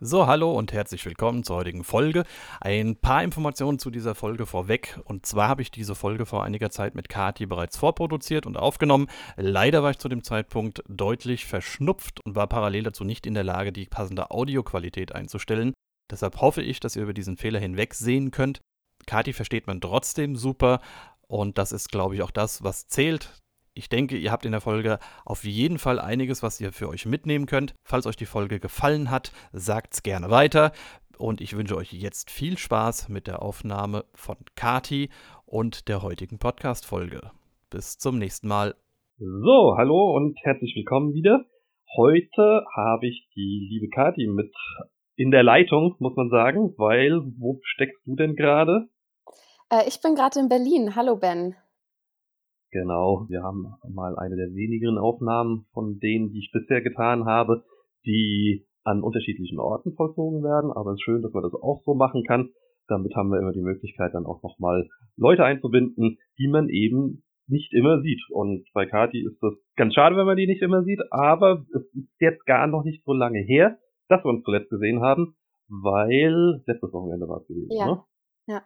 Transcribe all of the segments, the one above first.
So, hallo und herzlich willkommen zur heutigen Folge. Ein paar Informationen zu dieser Folge vorweg. Und zwar habe ich diese Folge vor einiger Zeit mit Kati bereits vorproduziert und aufgenommen. Leider war ich zu dem Zeitpunkt deutlich verschnupft und war parallel dazu nicht in der Lage, die passende Audioqualität einzustellen. Deshalb hoffe ich, dass ihr über diesen Fehler hinwegsehen könnt. Kati versteht man trotzdem super und das ist, glaube ich, auch das, was zählt. Ich denke, ihr habt in der Folge auf jeden Fall einiges, was ihr für euch mitnehmen könnt. Falls euch die Folge gefallen hat, sagt's gerne weiter. Und ich wünsche euch jetzt viel Spaß mit der Aufnahme von Kati und der heutigen Podcast-Folge. Bis zum nächsten Mal. So, hallo und herzlich willkommen wieder. Heute habe ich die liebe Kati mit in der Leitung, muss man sagen, weil wo steckst du denn gerade? Äh, ich bin gerade in Berlin. Hallo Ben. Genau, wir haben mal eine der wenigeren Aufnahmen von denen, die ich bisher getan habe, die an unterschiedlichen Orten vollzogen werden. Aber es ist schön, dass man das auch so machen kann. Damit haben wir immer die Möglichkeit, dann auch nochmal Leute einzubinden, die man eben nicht immer sieht. Und bei Kati ist das ganz schade, wenn man die nicht immer sieht, aber es ist jetzt gar noch nicht so lange her, dass wir uns zuletzt gesehen haben, weil letztes Wochenende war es gewesen, Ja. ne? Ja.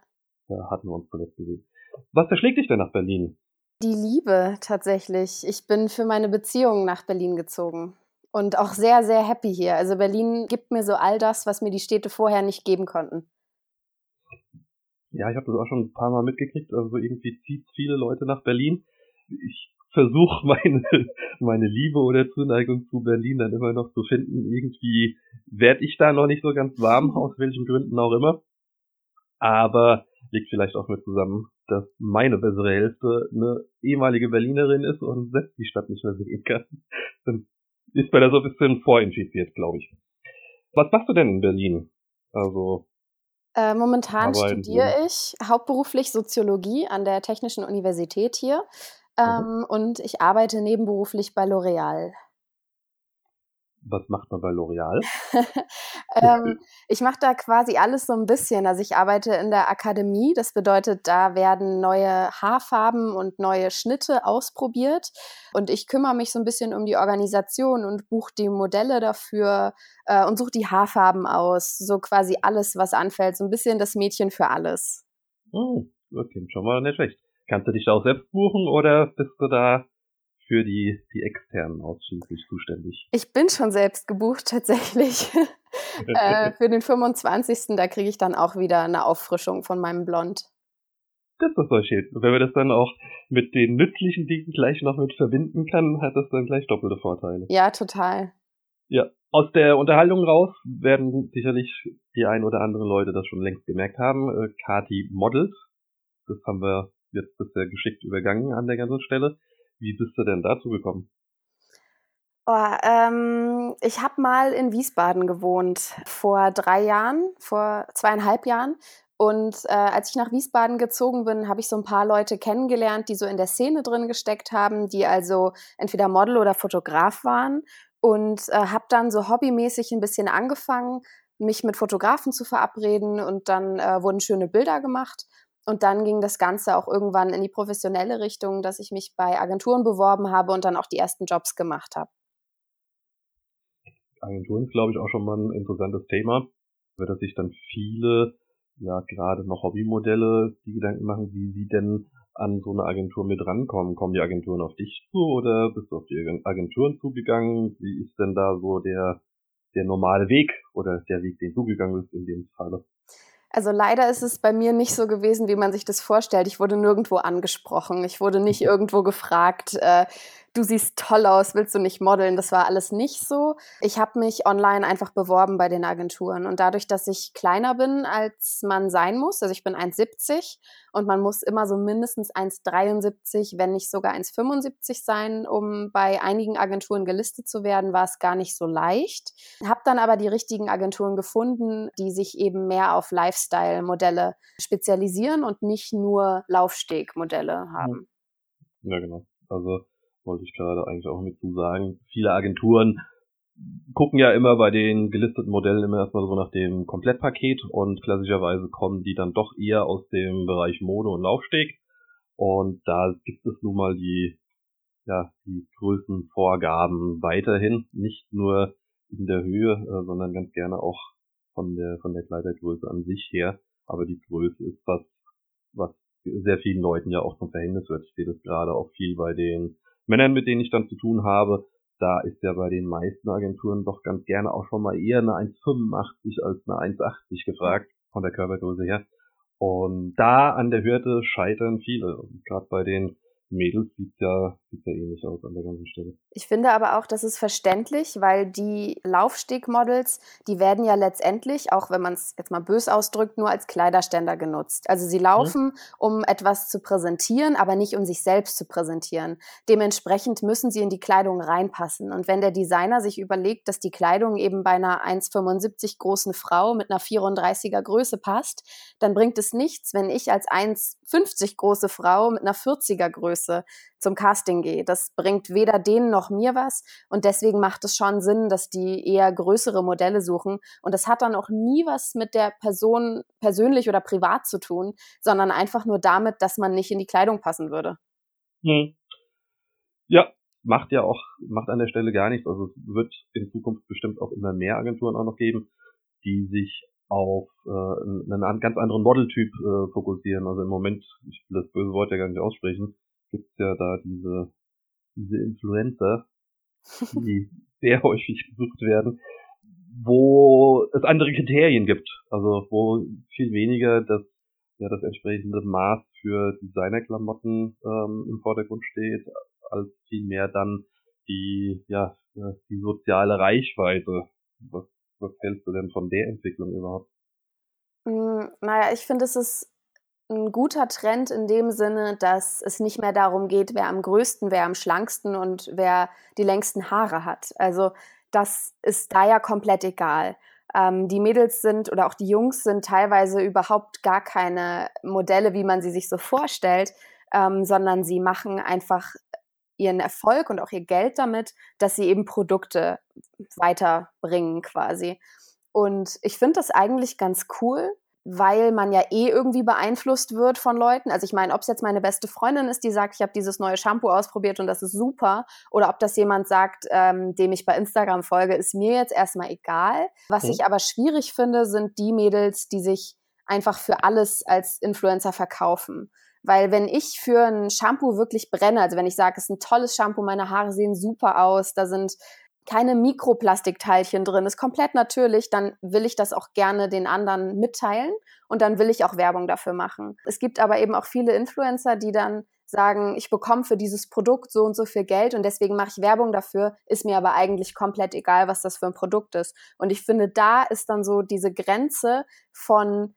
Da hatten wir uns zuletzt gesehen. Was verschlägt dich denn nach Berlin? Die Liebe tatsächlich. Ich bin für meine Beziehung nach Berlin gezogen und auch sehr, sehr happy hier. Also Berlin gibt mir so all das, was mir die Städte vorher nicht geben konnten. Ja, ich habe das auch schon ein paar Mal mitgekriegt. Also irgendwie zieht viele Leute nach Berlin. Ich versuche meine, meine Liebe oder Zuneigung zu Berlin dann immer noch zu finden. Irgendwie werde ich da noch nicht so ganz warm, aus welchen Gründen auch immer. Aber liegt vielleicht auch mit zusammen, dass meine bessere Hälfte eine ehemalige Berlinerin ist und selbst die Stadt nicht mehr sehen kann. Dann ist bei der so ein bisschen vorinfiziert, glaube ich. Was machst du denn in Berlin? Also, Äh, momentan studiere ich hauptberuflich Soziologie an der Technischen Universität hier ähm, und ich arbeite nebenberuflich bei L'Oreal. Was macht man bei L'Oreal? ähm, ich mache da quasi alles so ein bisschen. Also ich arbeite in der Akademie. Das bedeutet, da werden neue Haarfarben und neue Schnitte ausprobiert. Und ich kümmere mich so ein bisschen um die Organisation und buche die Modelle dafür äh, und suche die Haarfarben aus. So quasi alles, was anfällt. So ein bisschen das Mädchen für alles. Das klingt schon mal nicht schlecht. Kannst du dich da auch selbst buchen oder bist du da für die, die externen ausschließlich zuständig? Ich bin schon selbst gebucht tatsächlich. äh, für den 25. Da kriege ich dann auch wieder eine Auffrischung von meinem Blond. Das ist doch schön. Und wenn man das dann auch mit den nützlichen Dingen gleich noch mit verbinden kann, hat das dann gleich doppelte Vorteile. Ja, total. Ja. Aus der Unterhaltung raus werden sicherlich die ein oder anderen Leute das schon längst gemerkt haben. Äh, Kati modelt. Das haben wir jetzt bisher geschickt übergangen an der ganzen Stelle. Wie bist du denn dazu gekommen? Oh, ähm, ich habe mal in Wiesbaden gewohnt, vor drei Jahren, vor zweieinhalb Jahren. Und äh, als ich nach Wiesbaden gezogen bin, habe ich so ein paar Leute kennengelernt, die so in der Szene drin gesteckt haben, die also entweder Model oder Fotograf waren. Und äh, habe dann so hobbymäßig ein bisschen angefangen, mich mit Fotografen zu verabreden. Und dann äh, wurden schöne Bilder gemacht. Und dann ging das Ganze auch irgendwann in die professionelle Richtung, dass ich mich bei Agenturen beworben habe und dann auch die ersten Jobs gemacht habe. Agenturen ist, glaube ich, auch schon mal ein interessantes Thema, weil dass sich dann viele, ja, gerade noch Hobbymodelle, die Gedanken machen, wie sie denn an so eine Agentur mit rankommen. Kommen die Agenturen auf dich zu oder bist du auf die Agenturen zugegangen? Wie ist denn da so der, der normale Weg oder der Weg, den du gegangen bist in dem Falle? Also leider ist es bei mir nicht so gewesen, wie man sich das vorstellt. Ich wurde nirgendwo angesprochen. Ich wurde nicht irgendwo gefragt, äh, du siehst toll aus, willst du nicht modeln? Das war alles nicht so. Ich habe mich online einfach beworben bei den Agenturen. Und dadurch, dass ich kleiner bin, als man sein muss, also ich bin 1,70 und man muss immer so mindestens 1,73, wenn nicht sogar 1,75 sein, um bei einigen Agenturen gelistet zu werden, war es gar nicht so leicht. Habe dann aber die richtigen Agenturen gefunden, die sich eben mehr auf Lifestyle-Modelle spezialisieren und nicht nur Laufsteg-Modelle haben. Ja, genau. Also wollte ich gerade eigentlich auch mit zu sagen. Viele Agenturen gucken ja immer bei den gelisteten Modellen immer erstmal so nach dem Komplettpaket und klassischerweise kommen die dann doch eher aus dem Bereich Mode und Laufsteg. Und da gibt es nun mal die, ja, die Größenvorgaben weiterhin, nicht nur in der Höhe, äh, sondern ganz gerne auch von der, von der Kleidergröße an sich her. Aber die Größe ist was, was sehr vielen Leuten ja auch zum Verhängnis wird. Ich sehe das gerade auch viel bei den Männern, mit denen ich dann zu tun habe. Da ist ja bei den meisten Agenturen doch ganz gerne auch schon mal eher eine 1,85 als eine 1,80 gefragt von der Körpergröße her. Und da an der Hürde scheitern viele. Gerade bei den Mädels sieht ja, sieht ja ähnlich aus an der ganzen Stelle. Ich finde aber auch, das ist verständlich, weil die Laufstegmodels, die werden ja letztendlich, auch wenn man es jetzt mal bös ausdrückt, nur als Kleiderständer genutzt. Also sie laufen, mhm. um etwas zu präsentieren, aber nicht um sich selbst zu präsentieren. Dementsprechend müssen sie in die Kleidung reinpassen. Und wenn der Designer sich überlegt, dass die Kleidung eben bei einer 1,75 großen Frau mit einer 34er Größe passt, dann bringt es nichts, wenn ich als 1,50 große Frau mit einer 40er Größe Größe zum Casting gehe. Das bringt weder denen noch mir was und deswegen macht es schon Sinn, dass die eher größere Modelle suchen und das hat dann auch nie was mit der Person persönlich oder privat zu tun, sondern einfach nur damit, dass man nicht in die Kleidung passen würde. Hm. Ja, macht ja auch, macht an der Stelle gar nichts. Also es wird in Zukunft bestimmt auch immer mehr Agenturen auch noch geben, die sich auf äh, einen ganz anderen Modeltyp äh, fokussieren. Also im Moment, ich will das böse Wort ja gar nicht aussprechen, gibt's ja da diese, diese Influencer, die sehr häufig besucht werden, wo es andere Kriterien gibt. Also wo viel weniger das, ja, das entsprechende Maß für Designerklamotten ähm, im Vordergrund steht, als vielmehr dann die, ja, die soziale Reichweite. Was, was hältst du denn von der Entwicklung überhaupt? Hm, naja, ich finde, es ist ein guter Trend in dem Sinne, dass es nicht mehr darum geht, wer am größten, wer am schlanksten und wer die längsten Haare hat. Also das ist da ja komplett egal. Ähm, die Mädels sind oder auch die Jungs sind teilweise überhaupt gar keine Modelle, wie man sie sich so vorstellt, ähm, sondern sie machen einfach ihren Erfolg und auch ihr Geld damit, dass sie eben Produkte weiterbringen quasi. Und ich finde das eigentlich ganz cool, weil man ja eh irgendwie beeinflusst wird von Leuten. Also ich meine, ob es jetzt meine beste Freundin ist, die sagt, ich habe dieses neue Shampoo ausprobiert und das ist super, oder ob das jemand sagt, ähm, dem ich bei Instagram folge, ist mir jetzt erstmal egal. Was okay. ich aber schwierig finde, sind die Mädels, die sich einfach für alles als Influencer verkaufen. Weil wenn ich für ein Shampoo wirklich brenne, also wenn ich sage, es ist ein tolles Shampoo, meine Haare sehen super aus, da sind keine Mikroplastikteilchen drin, ist komplett natürlich, dann will ich das auch gerne den anderen mitteilen und dann will ich auch Werbung dafür machen. Es gibt aber eben auch viele Influencer, die dann sagen, ich bekomme für dieses Produkt so und so viel Geld und deswegen mache ich Werbung dafür, ist mir aber eigentlich komplett egal, was das für ein Produkt ist. Und ich finde, da ist dann so diese Grenze von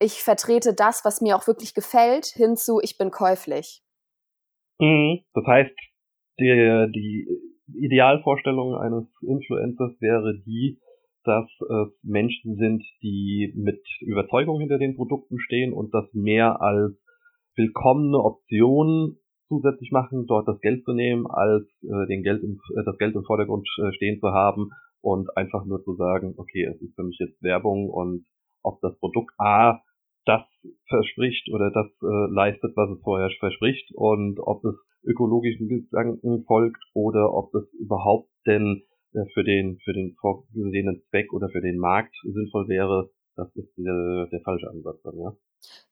ich vertrete das, was mir auch wirklich gefällt, hinzu ich bin käuflich. Mhm. Das heißt, die, die Idealvorstellung eines Influencers wäre die, dass es Menschen sind, die mit Überzeugung hinter den Produkten stehen und das mehr als willkommene Option zusätzlich machen, dort das Geld zu nehmen, als äh, den Geld im, äh, das Geld im Vordergrund äh, stehen zu haben und einfach nur zu sagen, okay, es ist für mich jetzt Werbung und ob das Produkt A das verspricht oder das äh, leistet, was es vorher verspricht und ob es ökologischen Gedanken folgt oder ob das überhaupt denn äh, für den für den vorgesehenen Zweck oder für den Markt sinnvoll wäre, das ist der, der falsche Ansatz dann, ja.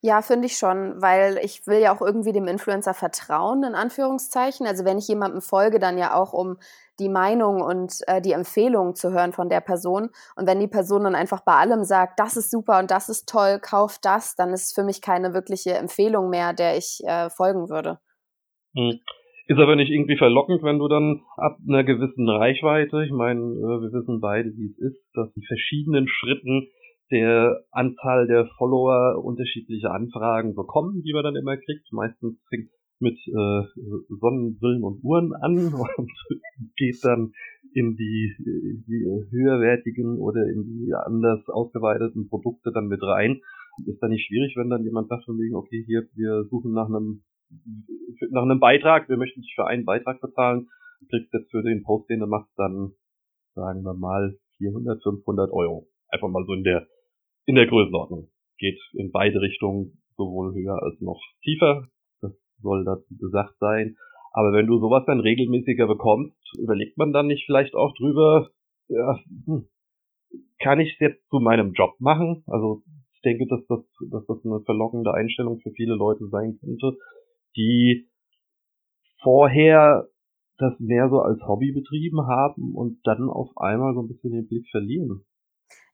Ja, finde ich schon, weil ich will ja auch irgendwie dem Influencer vertrauen, in Anführungszeichen. Also wenn ich jemandem folge, dann ja auch um die Meinung und äh, die Empfehlung zu hören von der Person. Und wenn die Person dann einfach bei allem sagt, das ist super und das ist toll, kauf das, dann ist für mich keine wirkliche Empfehlung mehr, der ich äh, folgen würde. Hm. Ist aber nicht irgendwie verlockend, wenn du dann ab einer gewissen Reichweite, ich meine, äh, wir wissen beide, wie es ist, dass in verschiedenen Schritten der Anzahl der Follower unterschiedliche Anfragen bekommen, die man dann immer kriegt. Meistens fängt mit äh, Sonnenbrillen und Uhren an und geht dann in die, in die höherwertigen oder in die anders ausgeweiteten Produkte dann mit rein. Ist dann nicht schwierig, wenn dann jemand sagt von wegen, okay, hier, wir suchen nach einem nach einem Beitrag, wir möchten dich für einen Beitrag bezahlen, du kriegst jetzt für den Post, den du machst, dann sagen wir mal 400, 500 Euro. Einfach mal so in der in der Größenordnung. Geht in beide Richtungen, sowohl höher als noch tiefer soll dazu gesagt sein. Aber wenn du sowas dann regelmäßiger bekommst, überlegt man dann nicht vielleicht auch drüber, ja, hm, kann ich es jetzt zu meinem Job machen? Also ich denke, dass das, dass das eine verlockende Einstellung für viele Leute sein könnte, die vorher das mehr so als Hobby betrieben haben und dann auf einmal so ein bisschen den Blick verlieren.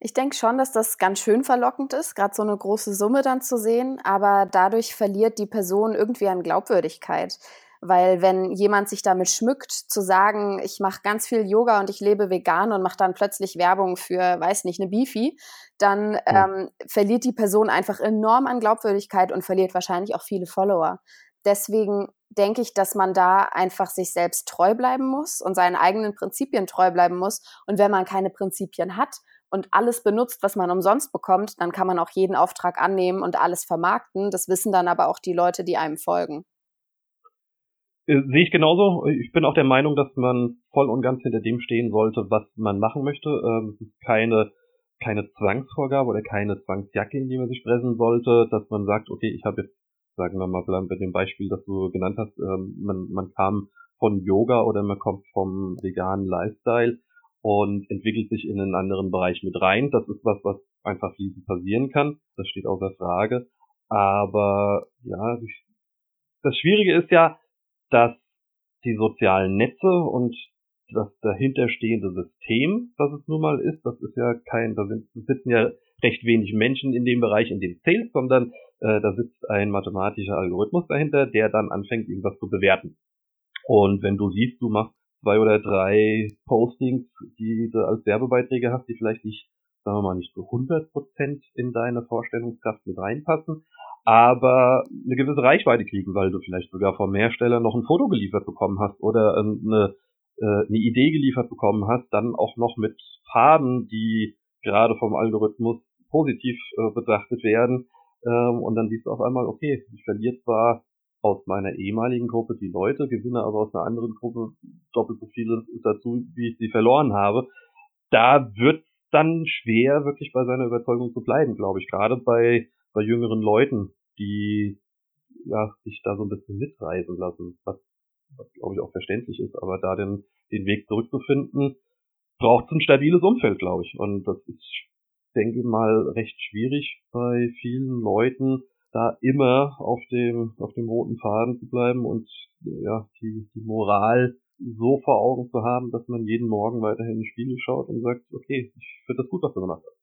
Ich denke schon, dass das ganz schön verlockend ist, gerade so eine große Summe dann zu sehen, aber dadurch verliert die Person irgendwie an Glaubwürdigkeit. Weil wenn jemand sich damit schmückt, zu sagen, ich mache ganz viel Yoga und ich lebe vegan und mache dann plötzlich Werbung für, weiß nicht, eine Beefy, dann ähm, verliert die Person einfach enorm an Glaubwürdigkeit und verliert wahrscheinlich auch viele Follower. Deswegen denke ich, dass man da einfach sich selbst treu bleiben muss und seinen eigenen Prinzipien treu bleiben muss. Und wenn man keine Prinzipien hat und alles benutzt, was man umsonst bekommt, dann kann man auch jeden Auftrag annehmen und alles vermarkten. Das wissen dann aber auch die Leute, die einem folgen. Äh, sehe ich genauso. Ich bin auch der Meinung, dass man voll und ganz hinter dem stehen sollte, was man machen möchte. Ähm, keine, keine Zwangsvorgabe oder keine Zwangsjacke, in die man sich pressen sollte, dass man sagt, okay, ich habe jetzt, sagen wir mal bei dem Beispiel, das du genannt hast, ähm, man, man kam von Yoga oder man kommt vom veganen Lifestyle und entwickelt sich in einen anderen Bereich mit rein. Das ist was, was einfach fließend passieren kann. Das steht außer Frage. Aber ja, das Schwierige ist ja, dass die sozialen Netze und das dahinterstehende System, was es nun mal ist, das ist ja kein, da sitzen ja recht wenig Menschen in dem Bereich, in dem es zählt, sondern äh, da sitzt ein mathematischer Algorithmus dahinter, der dann anfängt, irgendwas zu bewerten. Und wenn du siehst, du machst zwei oder drei Postings, die du als Werbebeiträge hast, die vielleicht nicht, sagen wir mal, nicht so 100% in deine Vorstellungskraft mit reinpassen, aber eine gewisse Reichweite kriegen, weil du vielleicht sogar vom Hersteller noch ein Foto geliefert bekommen hast oder ähm, eine, äh, eine Idee geliefert bekommen hast, dann auch noch mit Farben, die gerade vom Algorithmus positiv äh, betrachtet werden. Ähm, und dann siehst du auf einmal, okay, ich verliere zwar aus meiner ehemaligen Gruppe die Leute, gewinne aber aus einer anderen Gruppe doppelt so viele dazu, wie ich sie verloren habe. Da wird dann schwer, wirklich bei seiner Überzeugung zu bleiben, glaube ich. Gerade bei bei jüngeren Leuten, die ja sich da so ein bisschen mitreisen lassen, was, was glaube ich auch verständlich ist, aber da den, den Weg zurückzufinden, braucht es ein stabiles Umfeld, glaube ich. Und das ist, denke mal, recht schwierig bei vielen Leuten, da immer auf dem, auf dem roten Faden zu bleiben und ja, die, die Moral so vor Augen zu haben, dass man jeden Morgen weiterhin in Spiegel schaut und sagt, okay, ich finde das gut, was du gemacht hast.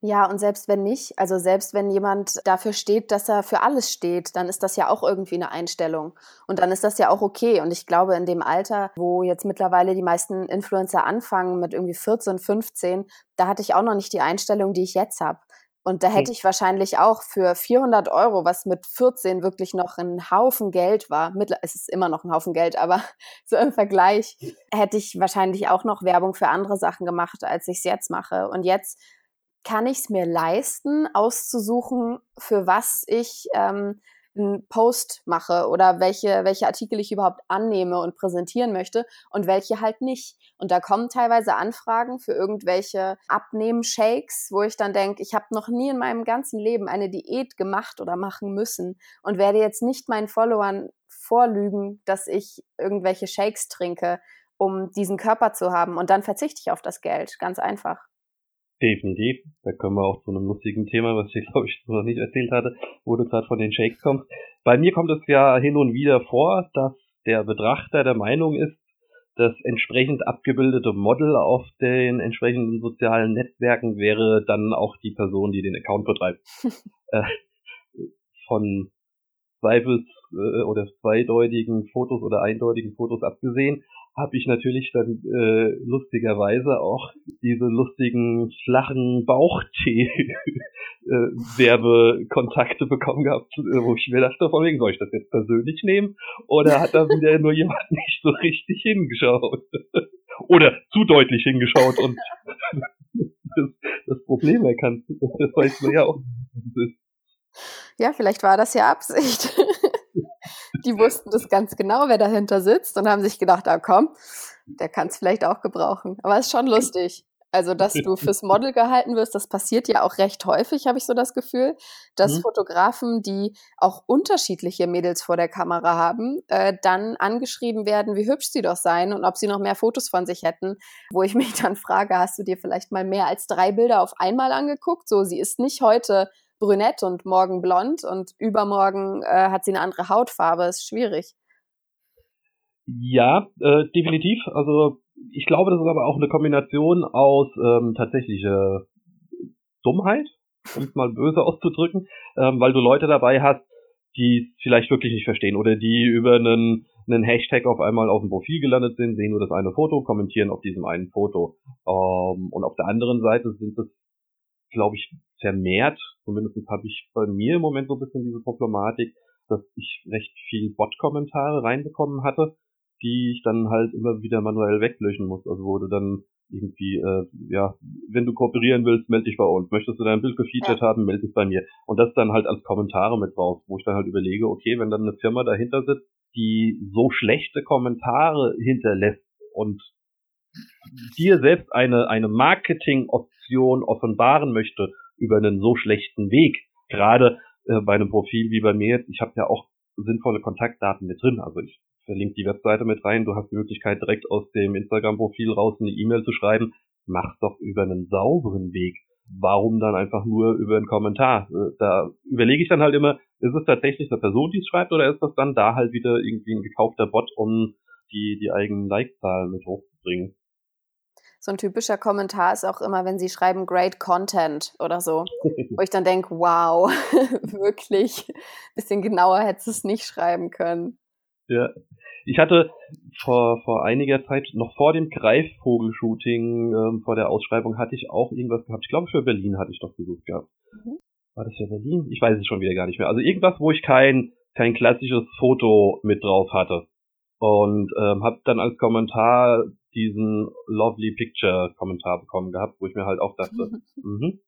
Ja, und selbst wenn nicht, also selbst wenn jemand dafür steht, dass er für alles steht, dann ist das ja auch irgendwie eine Einstellung. Und dann ist das ja auch okay. Und ich glaube, in dem Alter, wo jetzt mittlerweile die meisten Influencer anfangen mit irgendwie 14, 15, da hatte ich auch noch nicht die Einstellung, die ich jetzt habe. Und da hätte ich wahrscheinlich auch für 400 Euro, was mit 14 wirklich noch ein Haufen Geld war, es ist immer noch ein Haufen Geld, aber so im Vergleich, hätte ich wahrscheinlich auch noch Werbung für andere Sachen gemacht, als ich es jetzt mache. Und jetzt kann ich es mir leisten, auszusuchen, für was ich ähm, einen Post mache oder welche, welche Artikel ich überhaupt annehme und präsentieren möchte und welche halt nicht. Und da kommen teilweise Anfragen für irgendwelche Abnehmen-Shakes, wo ich dann denke, ich habe noch nie in meinem ganzen Leben eine Diät gemacht oder machen müssen und werde jetzt nicht meinen Followern vorlügen, dass ich irgendwelche Shakes trinke, um diesen Körper zu haben. Und dann verzichte ich auf das Geld, ganz einfach. Definitiv. Da kommen wir auch zu einem lustigen Thema, was ich glaube ich noch nicht erzählt hatte, wo du gerade von den Shakes kommst. Bei mir kommt es ja hin und wieder vor, dass der Betrachter der Meinung ist, das entsprechend abgebildete Model auf den entsprechenden sozialen Netzwerken wäre dann auch die Person, die den Account betreibt. äh, von Zweifels äh, oder zweideutigen Fotos oder eindeutigen Fotos abgesehen, habe ich natürlich dann äh, lustigerweise auch diese lustigen flachen Bauchtee-Werbekontakte äh, bekommen gehabt, äh, wo ich mir dachte, von wegen soll ich das jetzt persönlich nehmen oder hat da wieder nur jemand nicht so richtig hingeschaut oder zu deutlich hingeschaut und das, das Problem erkannt. Weiß man ja auch. Ja, vielleicht war das ja Absicht die wussten das ganz genau, wer dahinter sitzt und haben sich gedacht, ah komm, der kann es vielleicht auch gebrauchen. Aber es ist schon lustig. Also, dass du fürs Model gehalten wirst, das passiert ja auch recht häufig, habe ich so das Gefühl, dass mhm. Fotografen, die auch unterschiedliche Mädels vor der Kamera haben, äh, dann angeschrieben werden, wie hübsch sie doch seien und ob sie noch mehr Fotos von sich hätten, wo ich mich dann frage, hast du dir vielleicht mal mehr als drei Bilder auf einmal angeguckt? So, sie ist nicht heute brünett und morgen blond und übermorgen äh, hat sie eine andere Hautfarbe, ist schwierig. Ja, äh, definitiv. Also ich glaube, das ist aber auch eine Kombination aus ähm, tatsächlicher Dummheit, um es mal böse auszudrücken, ähm, weil du Leute dabei hast, die es vielleicht wirklich nicht verstehen oder die über einen, einen Hashtag auf einmal auf dem Profil gelandet sind, sehen nur das eine Foto, kommentieren auf diesem einen Foto. Ähm, und auf der anderen Seite sind es, glaube ich, vermehrt, zumindest habe ich bei mir im Moment so ein bisschen diese Problematik, dass ich recht viel Bot-Kommentare reinbekommen hatte, die ich dann halt immer wieder manuell weglöschen muss. Also wurde dann irgendwie, äh, ja, wenn du kooperieren willst, melde dich bei uns. Möchtest du dein Bild gefeatured ja. haben, melde dich bei mir. Und das dann halt als Kommentare mit raus, wo ich dann halt überlege, okay, wenn dann eine Firma dahinter sitzt, die so schlechte Kommentare hinterlässt und dir selbst eine, eine Marketing-Option offenbaren möchte über einen so schlechten Weg, gerade äh, bei einem Profil wie bei mir ich habe ja auch sinnvolle Kontaktdaten mit drin. Also ich verlinke die Webseite mit rein. Du hast die Möglichkeit, direkt aus dem Instagram-Profil raus eine E-Mail zu schreiben. Mach's doch über einen sauberen Weg. Warum dann einfach nur über einen Kommentar? Äh, da überlege ich dann halt immer, ist es tatsächlich eine Person, die es schreibt, oder ist das dann da halt wieder irgendwie ein gekaufter Bot, um die, die eigenen Like-Zahlen mit hochzubringen? So ein typischer Kommentar ist auch immer, wenn sie schreiben Great Content oder so, wo ich dann denke, wow, wirklich, bisschen genauer hättest du es nicht schreiben können. Ja, ich hatte vor, vor einiger Zeit, noch vor dem Greifvogel-Shooting, ähm, vor der Ausschreibung, hatte ich auch irgendwas gehabt. Ich glaube, für Berlin hatte ich doch gesucht gehabt. Mhm. War das für Berlin? Ich weiß es schon wieder gar nicht mehr. Also irgendwas, wo ich kein, kein klassisches Foto mit drauf hatte. Und ähm, habe dann als Kommentar diesen Lovely Picture Kommentar bekommen gehabt, wo ich mir halt auch dachte, mhm,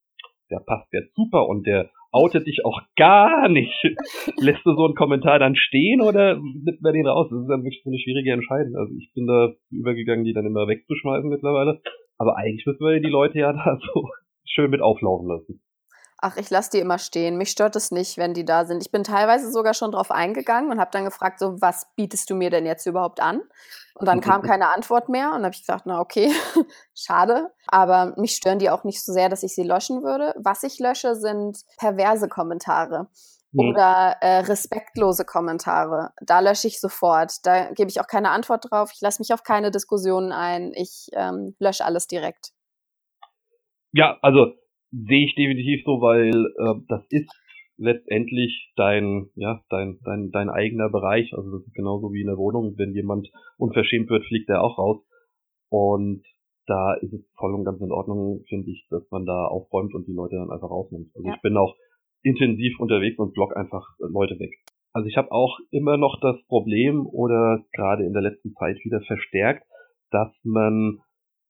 der passt jetzt super und der outet dich auch gar nicht. Lässt du so einen Kommentar dann stehen oder nimmt man den raus? Das ist dann wirklich so eine schwierige Entscheidung. Also ich bin da übergegangen, die dann immer wegzuschmeißen mittlerweile. Aber eigentlich müssen wir die Leute ja da so schön mit auflaufen lassen. Ach, ich lasse die immer stehen. Mich stört es nicht, wenn die da sind. Ich bin teilweise sogar schon drauf eingegangen und habe dann gefragt, so, was bietest du mir denn jetzt überhaupt an? Und dann kam keine Antwort mehr und habe ich gesagt, na okay, schade. Aber mich stören die auch nicht so sehr, dass ich sie löschen würde. Was ich lösche, sind perverse Kommentare hm. oder äh, respektlose Kommentare. Da lösche ich sofort. Da gebe ich auch keine Antwort drauf. Ich lasse mich auf keine Diskussionen ein. Ich ähm, lösche alles direkt. Ja, also sehe ich definitiv so, weil äh, das ist letztendlich dein, ja, dein, dein, dein eigener Bereich. Also das ist genauso wie in der Wohnung. Wenn jemand unverschämt wird, fliegt er auch raus. Und da ist es voll und ganz in Ordnung, finde ich, dass man da aufräumt und die Leute dann einfach rausnimmt. Also ja. ich bin auch intensiv unterwegs und block einfach Leute weg. Also ich habe auch immer noch das Problem oder gerade in der letzten Zeit wieder verstärkt, dass man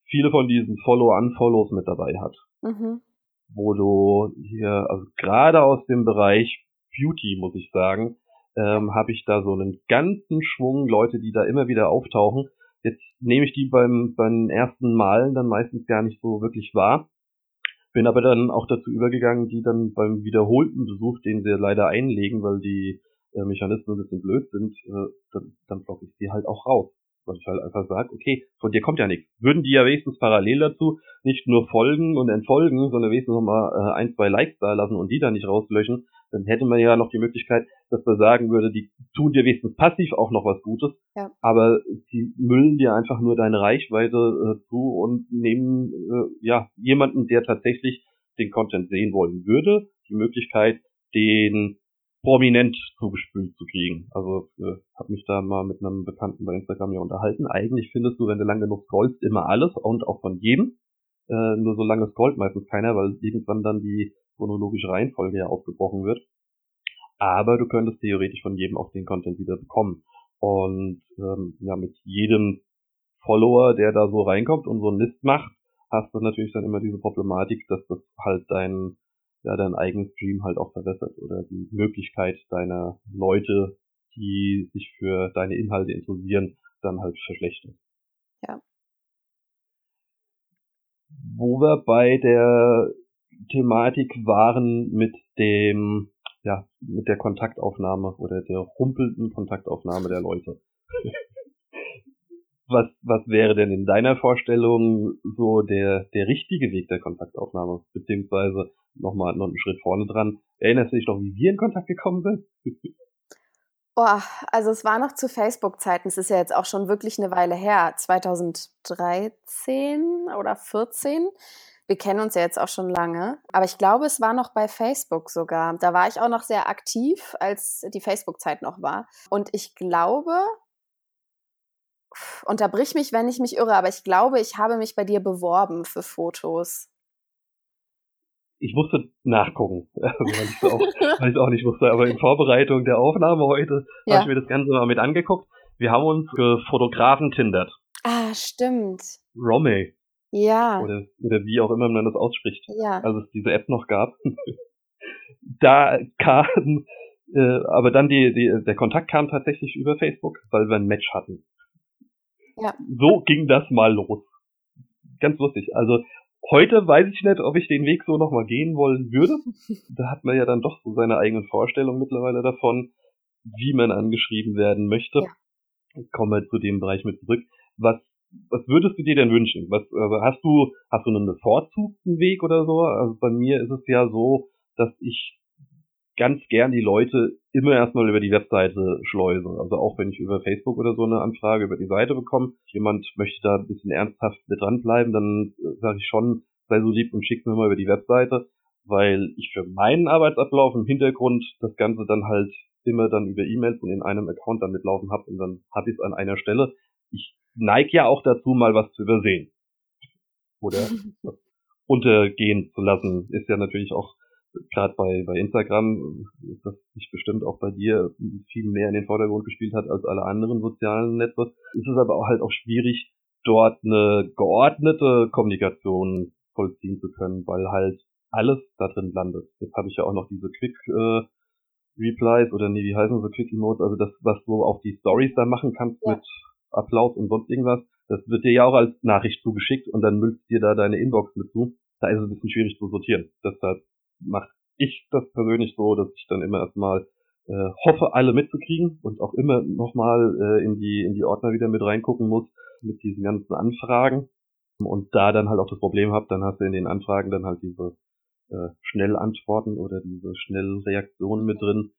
viele von diesen Follow-Unfollows mit dabei hat. Mhm wo du hier, also gerade aus dem Bereich Beauty, muss ich sagen, ähm, habe ich da so einen ganzen Schwung Leute, die da immer wieder auftauchen. Jetzt nehme ich die beim, beim ersten Malen dann meistens gar nicht so wirklich wahr. Bin aber dann auch dazu übergegangen, die dann beim wiederholten Besuch, den sie leider einlegen, weil die äh, Mechanismen ein bisschen blöd sind, äh, dann, dann blocke ich die halt auch raus ich halt einfach sage, okay, von dir kommt ja nichts. Würden die ja wenigstens parallel dazu nicht nur folgen und entfolgen, sondern wenigstens nochmal äh, ein, zwei Likes da lassen und die dann nicht rauslöschen, dann hätte man ja noch die Möglichkeit, dass man sagen würde, die tun dir wenigstens passiv auch noch was Gutes, ja. aber die müllen dir einfach nur deine Reichweite äh, zu und nehmen äh, ja jemanden, der tatsächlich den Content sehen wollen würde, die Möglichkeit, den prominent zugespült zu kriegen. Also äh, habe mich da mal mit einem Bekannten bei Instagram ja unterhalten. Eigentlich findest du, wenn du lange genug scrollst, immer alles und auch von jedem. Äh, nur so lange scrollt meistens keiner, weil irgendwann dann die chronologische Reihenfolge ja aufgebrochen wird. Aber du könntest theoretisch von jedem auch den Content wieder bekommen. Und ähm, ja, mit jedem Follower, der da so reinkommt und so einen List macht, hast du natürlich dann immer diese Problematik, dass das halt dein ja, deinen eigenen Stream halt auch verbessert oder die Möglichkeit deiner Leute, die sich für deine Inhalte interessieren, dann halt verschlechtert. Ja. wo wir bei der Thematik waren mit dem, ja, mit der Kontaktaufnahme oder der rumpelnden Kontaktaufnahme der Leute. was, was wäre denn in deiner Vorstellung so der, der richtige Weg der Kontaktaufnahme? Beziehungsweise nochmal noch einen Schritt vorne dran. Erinnerst du dich noch, wie wir in Kontakt gekommen sind? Boah, also es war noch zu Facebook-Zeiten. Es ist ja jetzt auch schon wirklich eine Weile her. 2013 oder 14. Wir kennen uns ja jetzt auch schon lange. Aber ich glaube, es war noch bei Facebook sogar. Da war ich auch noch sehr aktiv, als die Facebook-Zeit noch war. Und ich glaube, unterbrich mich, wenn ich mich irre, aber ich glaube, ich habe mich bei dir beworben für Fotos. Ich musste nachgucken, also weil ich es auch, auch nicht wusste. Aber in Vorbereitung der Aufnahme heute ja. habe ich mir das Ganze mal mit angeguckt. Wir haben uns für Fotografen tindert. Ah, stimmt. Rome. Ja. Oder, oder wie auch immer man das ausspricht. Ja. Als es diese App noch gab. da kam, äh, aber dann die, die, der Kontakt kam tatsächlich über Facebook, weil wir ein Match hatten. Ja. So ging das mal los. Ganz lustig. Also heute weiß ich nicht, ob ich den Weg so nochmal gehen wollen würde. Da hat man ja dann doch so seine eigenen Vorstellungen mittlerweile davon, wie man angeschrieben werden möchte. Ja. Kommen wir zu dem Bereich mit zurück. Was, was würdest du dir denn wünschen? Was, also hast du, hast du einen bevorzugten Weg oder so? Also bei mir ist es ja so, dass ich ganz gern die Leute immer erstmal über die Webseite schleuse. Also auch wenn ich über Facebook oder so eine Anfrage über die Seite bekomme, jemand möchte da ein bisschen ernsthaft mit dranbleiben, dann äh, sage ich schon, sei so lieb und schick mir mal über die Webseite, weil ich für meinen Arbeitsablauf im Hintergrund das Ganze dann halt immer dann über E-Mails und in einem Account dann mitlaufen habe und dann habe ich es an einer Stelle. Ich neige ja auch dazu, mal was zu übersehen. Oder untergehen zu lassen, ist ja natürlich auch gerade bei, bei Instagram, das sich bestimmt auch bei dir viel mehr in den Vordergrund gespielt hat als alle anderen sozialen Netze, ist es aber auch halt auch schwierig, dort eine geordnete Kommunikation vollziehen zu können, weil halt alles da drin landet. Jetzt habe ich ja auch noch diese Quick äh, Replies oder nee, wie heißen sie Quick Emotes, also das, was du auf die Stories da machen kannst ja. mit Applaus und sonst irgendwas, das wird dir ja auch als Nachricht zugeschickt und dann müllst dir da deine Inbox mit zu. Da ist es ein bisschen schwierig zu sortieren. Deshalb mache ich das persönlich so, dass ich dann immer erstmal äh, hoffe, alle mitzukriegen und auch immer nochmal äh, in die in die Ordner wieder mit reingucken muss mit diesen ganzen Anfragen und da dann halt auch das Problem habe, dann hast du in den Anfragen dann halt diese äh, Schnellantworten oder diese Schnellreaktionen mit drin.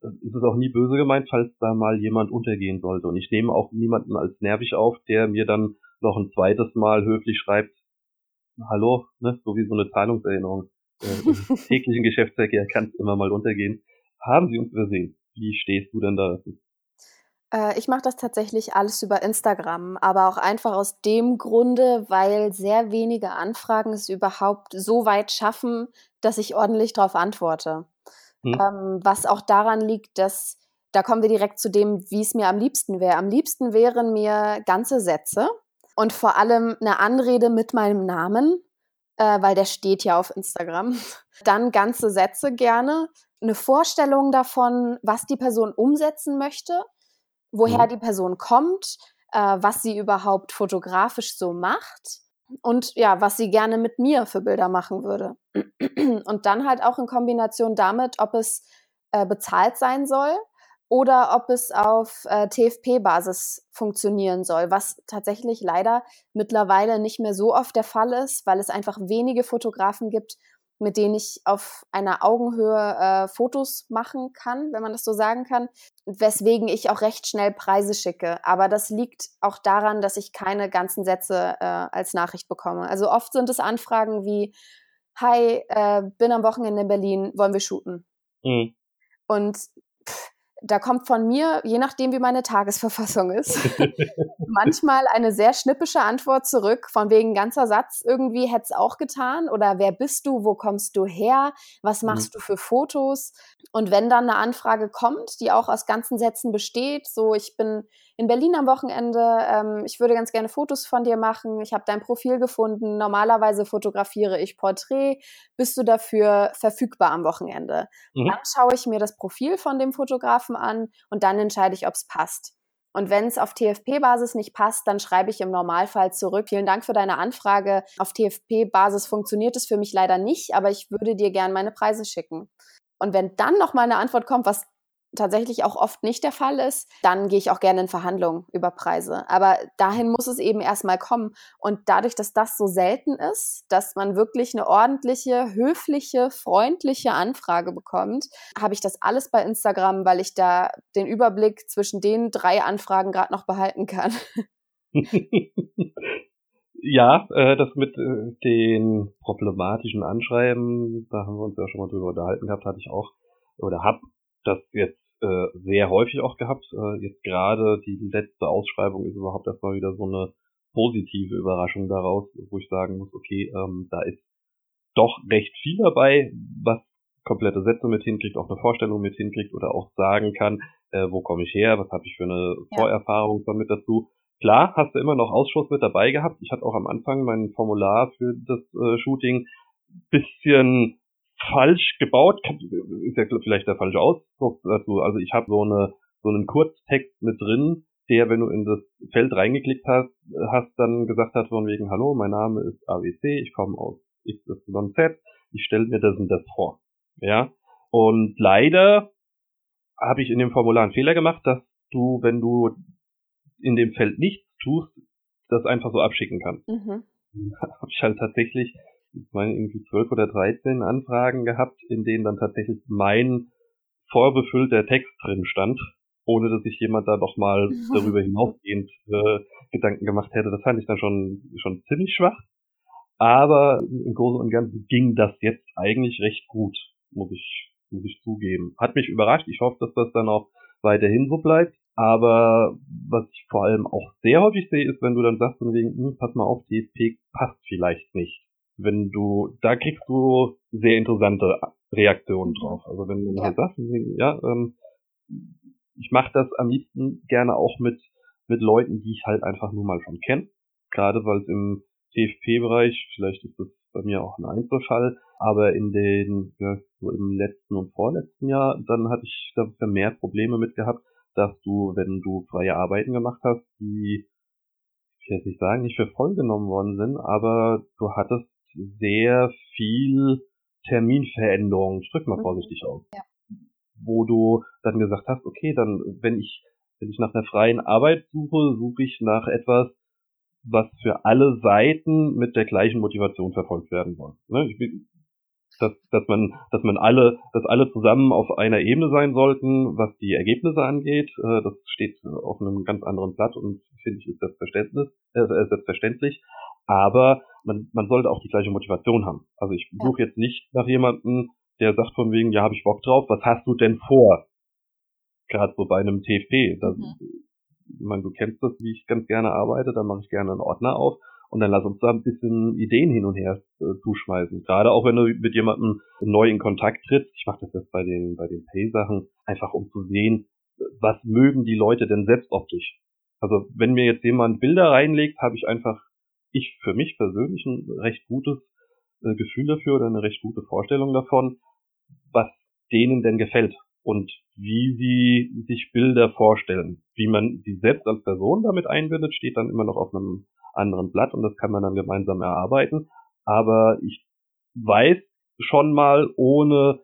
Dann ist es auch nie böse gemeint, falls da mal jemand untergehen sollte. Und ich nehme auch niemanden als nervig auf, der mir dann noch ein zweites Mal höflich schreibt, hallo, ne, so wie so eine Zahlungserinnerung äh, im täglichen Geschäftsverkehr kann es immer mal untergehen. Haben Sie uns übersehen? Wie stehst du denn da? Äh, ich mache das tatsächlich alles über Instagram, aber auch einfach aus dem Grunde, weil sehr wenige Anfragen es überhaupt so weit schaffen, dass ich ordentlich darauf antworte. Hm. Ähm, was auch daran liegt, dass da kommen wir direkt zu dem, wie es mir am liebsten wäre. Am liebsten wären mir ganze Sätze und vor allem eine Anrede mit meinem Namen, äh, weil der steht ja auf Instagram. Dann ganze Sätze gerne, eine Vorstellung davon, was die Person umsetzen möchte, woher mhm. die Person kommt, äh, was sie überhaupt fotografisch so macht und ja, was sie gerne mit mir für Bilder machen würde. Und dann halt auch in Kombination damit, ob es äh, bezahlt sein soll oder ob es auf äh, TFP-Basis funktionieren soll, was tatsächlich leider mittlerweile nicht mehr so oft der Fall ist, weil es einfach wenige Fotografen gibt, mit denen ich auf einer Augenhöhe äh, Fotos machen kann, wenn man das so sagen kann, weswegen ich auch recht schnell Preise schicke. Aber das liegt auch daran, dass ich keine ganzen Sätze äh, als Nachricht bekomme. Also oft sind es Anfragen wie, hi, äh, bin am Wochenende in Berlin, wollen wir shooten? Mhm. Und pff, da kommt von mir, je nachdem wie meine Tagesverfassung ist, manchmal eine sehr schnippische Antwort zurück, von wegen ganzer Satz, irgendwie hätte es auch getan oder wer bist du, wo kommst du her, was mhm. machst mhm. du für Fotos? Und wenn dann eine Anfrage kommt, die auch aus ganzen Sätzen besteht, so ich bin in Berlin am Wochenende, ähm, ich würde ganz gerne Fotos von dir machen, ich habe dein Profil gefunden, normalerweise fotografiere ich Porträt, bist du dafür verfügbar am Wochenende? Mhm. Dann schaue ich mir das Profil von dem Fotografen an und dann entscheide ich, ob es passt. Und wenn es auf TFP-Basis nicht passt, dann schreibe ich im Normalfall zurück. Vielen Dank für deine Anfrage. Auf TFP-Basis funktioniert es für mich leider nicht, aber ich würde dir gern meine Preise schicken. Und wenn dann noch mal eine Antwort kommt, was tatsächlich auch oft nicht der Fall ist, dann gehe ich auch gerne in Verhandlungen über Preise. Aber dahin muss es eben erstmal kommen. Und dadurch, dass das so selten ist, dass man wirklich eine ordentliche, höfliche, freundliche Anfrage bekommt, habe ich das alles bei Instagram, weil ich da den Überblick zwischen den drei Anfragen gerade noch behalten kann. ja, äh, das mit äh, den problematischen Anschreiben, da haben wir uns ja schon mal drüber unterhalten gehabt, hatte ich auch oder hab das jetzt äh, sehr häufig auch gehabt. Äh, jetzt gerade die letzte Ausschreibung ist überhaupt erstmal wieder so eine positive Überraschung daraus, wo ich sagen muss, okay, ähm, da ist doch recht viel dabei, was komplette Sätze mit hinkriegt, auch eine Vorstellung mit hinkriegt oder auch sagen kann, äh, wo komme ich her, was habe ich für eine ja. Vorerfahrung damit dazu. Klar, hast du immer noch Ausschuss mit dabei gehabt. Ich hatte auch am Anfang mein Formular für das äh, Shooting bisschen falsch gebaut, ist ja vielleicht der falsche Ausdruck dazu. Also ich habe so eine so einen Kurztext mit drin, der, wenn du in das Feld reingeklickt hast, hast dann gesagt hat von wegen, hallo, mein Name ist AWC, ich komme aus XYZ, ich stelle mir das und das vor. Ja. Und leider habe ich in dem Formular einen Fehler gemacht, dass du, wenn du in dem Feld nichts tust, das einfach so abschicken kannst. Mhm. habe ich halt tatsächlich ich meine, irgendwie zwölf oder dreizehn Anfragen gehabt, in denen dann tatsächlich mein vorbefüllter Text drin stand, ohne dass sich jemand da doch mal darüber hinausgehend äh, Gedanken gemacht hätte. Das fand ich dann schon, schon ziemlich schwach. Aber im Großen und Ganzen ging das jetzt eigentlich recht gut, muss ich, muss ich zugeben. Hat mich überrascht. Ich hoffe, dass das dann auch weiterhin so bleibt. Aber was ich vor allem auch sehr häufig sehe, ist, wenn du dann sagst, von wegen, hm, pass mal auf, DFP passt vielleicht nicht wenn du, da kriegst du sehr interessante Reaktionen mhm. drauf. Also wenn du halt sagst, ja, ähm, ich mache das am liebsten gerne auch mit mit Leuten, die ich halt einfach nur mal schon kenne. Gerade weil es im TFP-Bereich, vielleicht ist das bei mir auch ein Einzelfall, aber in den, ja, so im letzten und vorletzten Jahr, dann hatte ich da vermehrt Probleme mit gehabt, dass du, wenn du freie Arbeiten gemacht hast, die, ich will jetzt nicht sagen, nicht für voll genommen worden sind, aber du hattest sehr viel Terminveränderung, ich drück mal mhm. vorsichtig aus, ja. wo du dann gesagt hast, okay, dann wenn ich wenn ich nach einer freien Arbeit suche, suche ich nach etwas, was für alle Seiten mit der gleichen Motivation verfolgt werden soll. Ne? Ich, dass, dass man, dass man alle, dass alle zusammen auf einer Ebene sein sollten, was die Ergebnisse angeht. Äh, das steht auf einem ganz anderen Blatt und finde ich ist selbstverständlich. Äh, selbstverständlich aber man, man sollte auch die gleiche Motivation haben. Also ich suche jetzt nicht nach jemandem, der sagt von wegen, ja, habe ich Bock drauf, was hast du denn vor? Gerade so bei einem TFP. Das, mhm. Ich meine, du kennst das, wie ich ganz gerne arbeite, dann mache ich gerne einen Ordner auf und dann lass uns da ein bisschen Ideen hin und her äh, zuschmeißen. Gerade auch wenn du mit jemandem neu in Kontakt trittst. Ich mache das jetzt bei den, bei den Pay-Sachen, einfach um zu sehen, was mögen die Leute denn selbst optisch. Also wenn mir jetzt jemand Bilder reinlegt, habe ich einfach ich für mich persönlich ein recht gutes äh, Gefühl dafür oder eine recht gute Vorstellung davon, was denen denn gefällt und wie sie sich Bilder vorstellen. Wie man sie selbst als Person damit einbindet, steht dann immer noch auf einem anderen Blatt und das kann man dann gemeinsam erarbeiten. Aber ich weiß schon mal, ohne,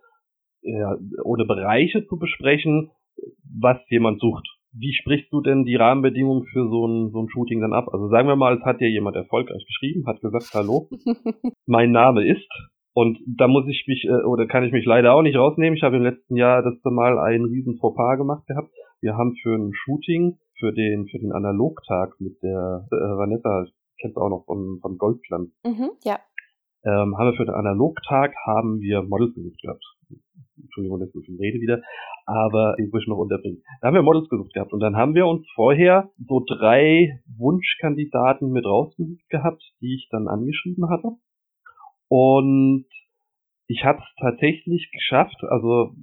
ja, ohne Bereiche zu besprechen, was jemand sucht wie sprichst du denn die Rahmenbedingungen für so ein, so ein Shooting dann ab? Also sagen wir mal, es hat dir jemand erfolgreich geschrieben, hat gesagt, hallo, mein Name ist, und da muss ich mich, äh, oder kann ich mich leider auch nicht rausnehmen. Ich habe im letzten Jahr das Mal einen riesen Fauxpas gemacht gehabt. Wir haben für ein Shooting, für den, für den Analogtag mit der äh, Vanessa, kennst du auch noch von, von Goldglanz. Mhm, ja. Ähm, haben wir für den Analogtag haben wir Models gesucht gehabt. Entschuldigung, das ist so viel Rede wieder, aber ich muss noch unterbringen. Da haben wir Models gesucht gehabt und dann haben wir uns vorher so drei Wunschkandidaten mit rausgesucht gehabt, die ich dann angeschrieben hatte. Und ich habe es tatsächlich geschafft, also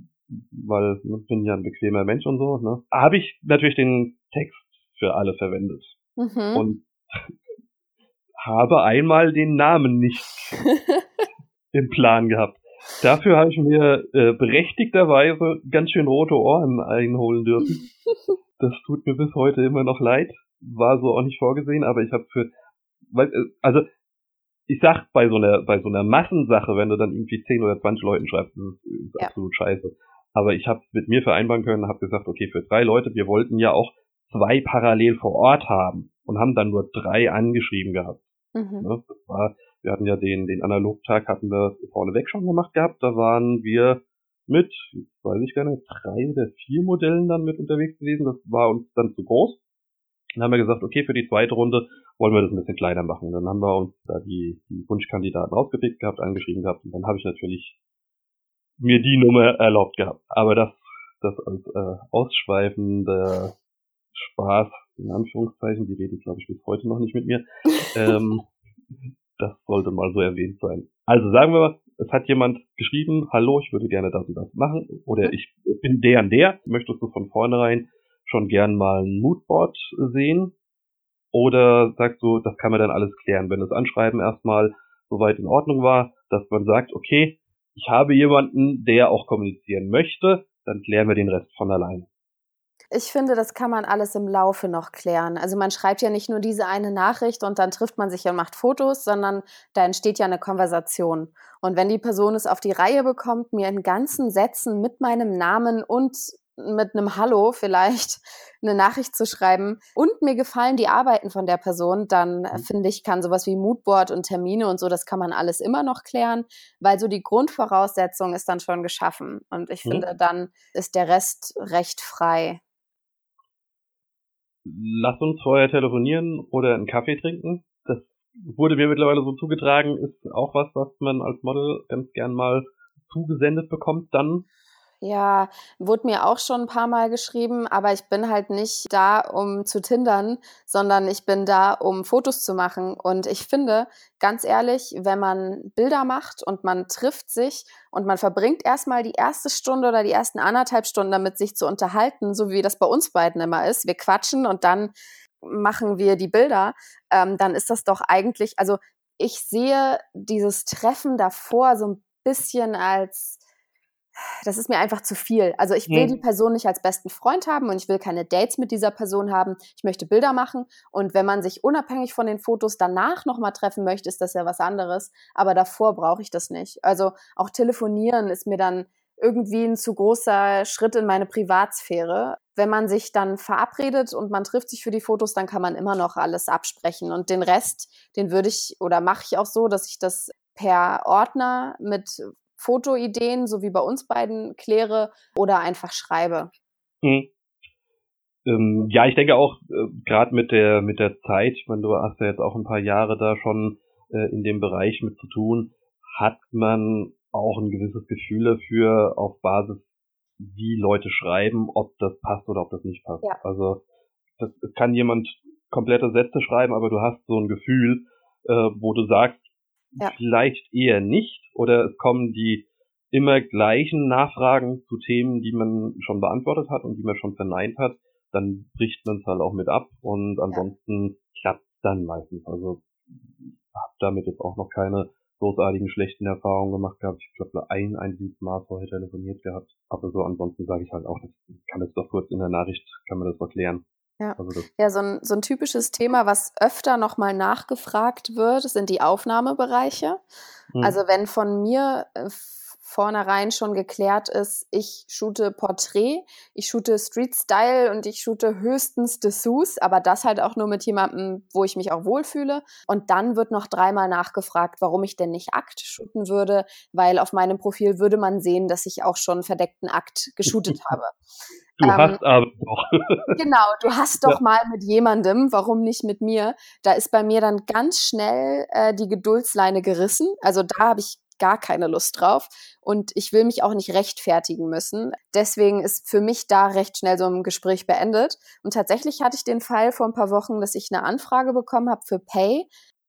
weil ich bin ja ein bequemer Mensch und so, ne, habe ich natürlich den Text für alle verwendet. Mhm. Und habe einmal den Namen nicht im Plan gehabt. Dafür habe ich mir äh, berechtigterweise ganz schön rote Ohren einholen dürfen. Das tut mir bis heute immer noch leid. War so auch nicht vorgesehen, aber ich habe für, äh, also ich sag bei so einer bei so einer Massensache, wenn du dann irgendwie 10 oder 20 Leuten schreibst, das ist, ist ja. absolut scheiße. Aber ich habe mit mir vereinbaren können, habe gesagt, okay, für drei Leute, wir wollten ja auch zwei parallel vor Ort haben und haben dann nur drei angeschrieben gehabt. Mhm. Ne, das war, wir hatten ja den den Analogtag hatten wir vorneweg schon gemacht gehabt. Da waren wir mit, weiß ich gar nicht, drei oder vier Modellen dann mit unterwegs gewesen. Das war uns dann zu groß. Dann haben wir gesagt, okay, für die zweite Runde wollen wir das ein bisschen kleiner machen. Dann haben wir uns da die, die Wunschkandidaten rausgepickt gehabt, angeschrieben gehabt und dann habe ich natürlich mir die Nummer erlaubt gehabt. Aber das, das als äh, ausschweifender Spaß, in Anführungszeichen, die redet, glaube ich, bis heute noch nicht mit mir. ähm, das sollte mal so erwähnt sein. Also sagen wir mal, es hat jemand geschrieben, hallo, ich würde gerne das und das machen, oder ich bin der und der, möchtest du von vornherein schon gern mal ein Moodboard sehen? Oder sagst du, das kann man dann alles klären, wenn das Anschreiben erstmal soweit in Ordnung war, dass man sagt, okay, ich habe jemanden, der auch kommunizieren möchte, dann klären wir den Rest von alleine. Ich finde, das kann man alles im Laufe noch klären. Also man schreibt ja nicht nur diese eine Nachricht und dann trifft man sich und macht Fotos, sondern da entsteht ja eine Konversation. Und wenn die Person es auf die Reihe bekommt, mir in ganzen Sätzen mit meinem Namen und mit einem Hallo vielleicht eine Nachricht zu schreiben und mir gefallen die Arbeiten von der Person, dann mhm. finde ich, kann sowas wie Moodboard und Termine und so, das kann man alles immer noch klären, weil so die Grundvoraussetzung ist dann schon geschaffen. Und ich mhm. finde, dann ist der Rest recht frei. Lass uns vorher telefonieren oder einen Kaffee trinken. Das wurde mir mittlerweile so zugetragen, ist auch was, was man als Model ganz gern mal zugesendet bekommt dann ja, wurde mir auch schon ein paar Mal geschrieben, aber ich bin halt nicht da, um zu tindern, sondern ich bin da, um Fotos zu machen. Und ich finde, ganz ehrlich, wenn man Bilder macht und man trifft sich und man verbringt erstmal die erste Stunde oder die ersten anderthalb Stunden damit, sich zu unterhalten, so wie das bei uns beiden immer ist. Wir quatschen und dann machen wir die Bilder, ähm, dann ist das doch eigentlich, also ich sehe dieses Treffen davor so ein bisschen als das ist mir einfach zu viel. Also ich will mhm. die Person nicht als besten Freund haben und ich will keine Dates mit dieser Person haben. Ich möchte Bilder machen und wenn man sich unabhängig von den Fotos danach nochmal treffen möchte, ist das ja was anderes. Aber davor brauche ich das nicht. Also auch telefonieren ist mir dann irgendwie ein zu großer Schritt in meine Privatsphäre. Wenn man sich dann verabredet und man trifft sich für die Fotos, dann kann man immer noch alles absprechen. Und den Rest, den würde ich oder mache ich auch so, dass ich das per Ordner mit Fotoideen, so wie bei uns beiden, kläre oder einfach schreibe. Hm. Ähm, ja, ich denke auch, äh, gerade mit der mit der Zeit, ich meine, du hast ja jetzt auch ein paar Jahre da schon äh, in dem Bereich mit zu tun, hat man auch ein gewisses Gefühl dafür auf Basis, wie Leute schreiben, ob das passt oder ob das nicht passt. Ja. Also das, das kann jemand komplette Sätze schreiben, aber du hast so ein Gefühl, äh, wo du sagst, ja. vielleicht eher nicht oder es kommen die immer gleichen Nachfragen zu Themen, die man schon beantwortet hat und die man schon verneint hat, dann bricht man es halt auch mit ab und ansonsten ja. klappt dann meistens. Also habe damit jetzt auch noch keine großartigen schlechten Erfahrungen gemacht gehabt. Ich glaube, ein einziges Mal vorher telefoniert gehabt. Aber so ansonsten sage ich halt auch, das kann das doch kurz in der Nachricht, kann man das erklären. Ja, also ja so, ein, so ein typisches Thema, was öfter nochmal nachgefragt wird, sind die Aufnahmebereiche. Mhm. Also wenn von mir äh, vornherein schon geklärt ist, ich shoote Porträt, ich shoote Street Style und ich shoote höchstens Dessous, aber das halt auch nur mit jemandem, wo ich mich auch wohlfühle. Und dann wird noch dreimal nachgefragt, warum ich denn nicht Akt shooten würde, weil auf meinem Profil würde man sehen, dass ich auch schon verdeckten Akt geshootet habe. Du ähm, hast aber doch. genau, du hast doch ja. mal mit jemandem, warum nicht mit mir? Da ist bei mir dann ganz schnell äh, die Geduldsleine gerissen. Also da habe ich gar keine Lust drauf und ich will mich auch nicht rechtfertigen müssen. Deswegen ist für mich da recht schnell so ein Gespräch beendet. Und tatsächlich hatte ich den Fall vor ein paar Wochen, dass ich eine Anfrage bekommen habe für Pay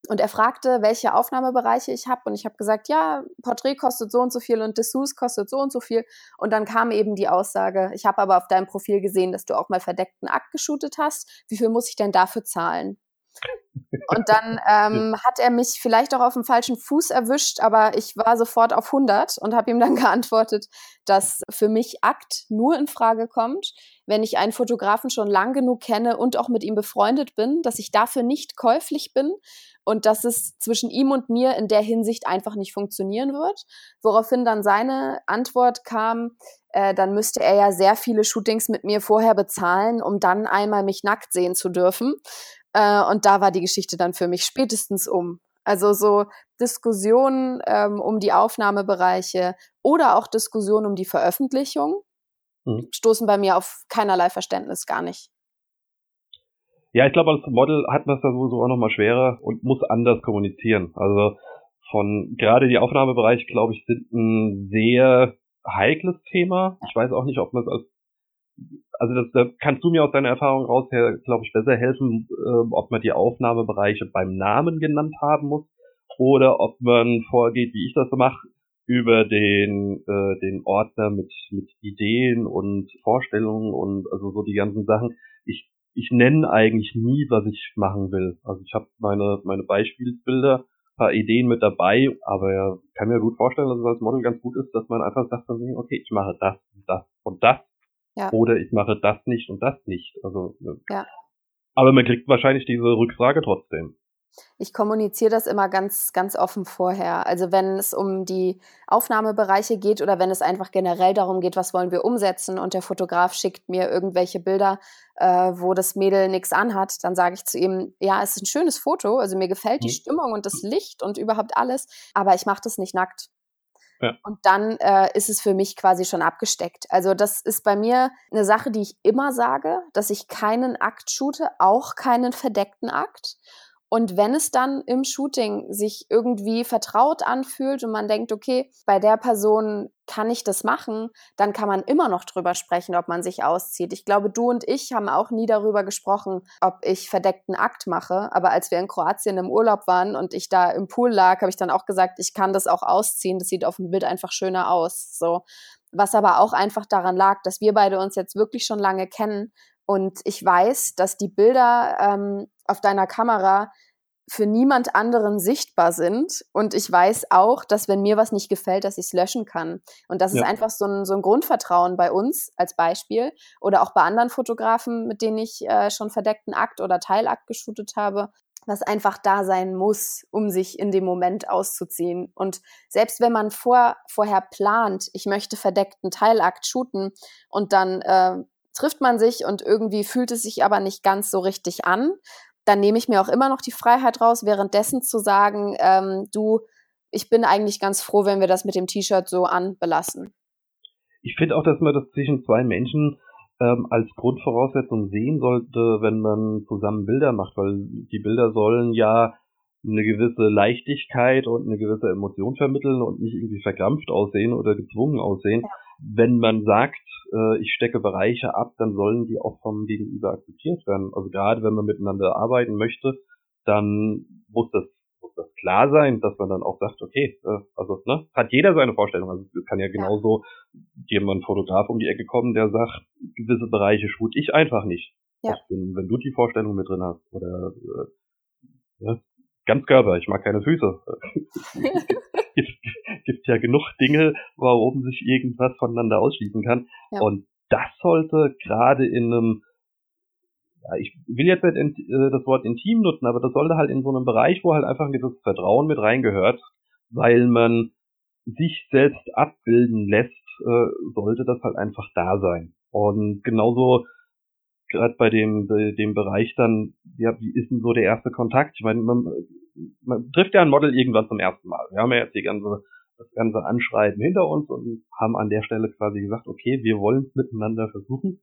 und er fragte, welche Aufnahmebereiche ich habe. Und ich habe gesagt, ja, Porträt kostet so und so viel und Dessous kostet so und so viel. Und dann kam eben die Aussage, ich habe aber auf deinem Profil gesehen, dass du auch mal verdeckten Akt geshootet hast. Wie viel muss ich denn dafür zahlen? Und dann ähm, hat er mich vielleicht auch auf dem falschen Fuß erwischt, aber ich war sofort auf 100 und habe ihm dann geantwortet, dass für mich Akt nur in Frage kommt, wenn ich einen Fotografen schon lang genug kenne und auch mit ihm befreundet bin, dass ich dafür nicht käuflich bin und dass es zwischen ihm und mir in der Hinsicht einfach nicht funktionieren wird. Woraufhin dann seine Antwort kam, äh, dann müsste er ja sehr viele Shootings mit mir vorher bezahlen, um dann einmal mich nackt sehen zu dürfen. Äh, und da war die Geschichte dann für mich spätestens um. Also so Diskussionen ähm, um die Aufnahmebereiche oder auch Diskussionen um die Veröffentlichung mhm. stoßen bei mir auf keinerlei Verständnis, gar nicht. Ja, ich glaube, als Model hat man es da sowieso auch nochmal schwerer und muss anders kommunizieren. Also von gerade die Aufnahmebereiche, glaube ich, sind ein sehr heikles Thema. Ich weiß auch nicht, ob man es als also das, da kannst du mir aus deiner Erfahrung raus her, glaube ich, besser helfen, äh, ob man die Aufnahmebereiche beim Namen genannt haben muss oder ob man vorgeht, wie ich das so mache, über den äh, den Ordner mit mit Ideen und Vorstellungen und also so die ganzen Sachen. Ich ich nenne eigentlich nie, was ich machen will. Also ich habe meine meine Beispielbilder, paar Ideen mit dabei, aber kann mir gut vorstellen, dass es als Model ganz gut ist, dass man einfach sagt, okay, ich mache das und das und das ja. Oder ich mache das nicht und das nicht. Also, ja. Aber man kriegt wahrscheinlich diese Rückfrage trotzdem. Ich kommuniziere das immer ganz, ganz offen vorher. Also wenn es um die Aufnahmebereiche geht oder wenn es einfach generell darum geht, was wollen wir umsetzen und der Fotograf schickt mir irgendwelche Bilder, äh, wo das Mädel nichts anhat, dann sage ich zu ihm, ja, es ist ein schönes Foto, also mir gefällt die hm. Stimmung und das Licht und überhaupt alles, aber ich mache das nicht nackt. Ja. Und dann äh, ist es für mich quasi schon abgesteckt. Also das ist bei mir eine Sache, die ich immer sage, dass ich keinen Akt shoote, auch keinen verdeckten Akt. Und wenn es dann im Shooting sich irgendwie vertraut anfühlt und man denkt, okay, bei der Person kann ich das machen, dann kann man immer noch drüber sprechen, ob man sich auszieht. Ich glaube, du und ich haben auch nie darüber gesprochen, ob ich verdeckten Akt mache. Aber als wir in Kroatien im Urlaub waren und ich da im Pool lag, habe ich dann auch gesagt, ich kann das auch ausziehen. Das sieht auf dem Bild einfach schöner aus. So. Was aber auch einfach daran lag, dass wir beide uns jetzt wirklich schon lange kennen und ich weiß, dass die Bilder ähm, auf deiner Kamera für niemand anderen sichtbar sind. Und ich weiß auch, dass wenn mir was nicht gefällt, dass ich es löschen kann. Und das ja. ist einfach so ein, so ein Grundvertrauen bei uns als Beispiel oder auch bei anderen Fotografen, mit denen ich äh, schon verdeckten Akt oder Teilakt geshootet habe, was einfach da sein muss, um sich in dem Moment auszuziehen. Und selbst wenn man vor, vorher plant, ich möchte verdeckten Teilakt shooten und dann äh, trifft man sich und irgendwie fühlt es sich aber nicht ganz so richtig an, dann nehme ich mir auch immer noch die Freiheit raus, währenddessen zu sagen, ähm, du, ich bin eigentlich ganz froh, wenn wir das mit dem T-Shirt so anbelassen. Ich finde auch, dass man das zwischen zwei Menschen ähm, als Grundvoraussetzung sehen sollte, wenn man zusammen Bilder macht, weil die Bilder sollen ja eine gewisse Leichtigkeit und eine gewisse Emotion vermitteln und nicht irgendwie verkrampft aussehen oder gezwungen aussehen. Ja. Wenn man sagt, äh, ich stecke Bereiche ab, dann sollen die auch vom Gegenüber akzeptiert werden. Also gerade wenn man miteinander arbeiten möchte, dann muss das, muss das klar sein, dass man dann auch sagt, okay, äh, also ne, hat jeder seine Vorstellung. Also es kann ja genauso jemand Fotograf um die Ecke kommen, der sagt, gewisse Bereiche shoot ich einfach nicht. Ja. Wenn, wenn du die Vorstellung mit drin hast oder äh, ja, ganz Körper, ich mag keine Füße. gibt, ja genug Dinge, warum sich irgendwas voneinander ausschließen kann. Ja. Und das sollte gerade in einem, ja, ich will jetzt nicht äh, das Wort intim nutzen, aber das sollte halt in so einem Bereich, wo halt einfach ein gewisses Vertrauen mit reingehört, weil man sich selbst abbilden lässt, äh, sollte das halt einfach da sein. Und genauso gerade bei dem dem Bereich dann, ja, wie ist denn so der erste Kontakt? Ich meine, man, man trifft ja ein Model irgendwann zum ersten Mal. Wir haben ja jetzt die ganze das ganze Anschreiben hinter uns und haben an der Stelle quasi gesagt, okay, wir wollen es miteinander versuchen.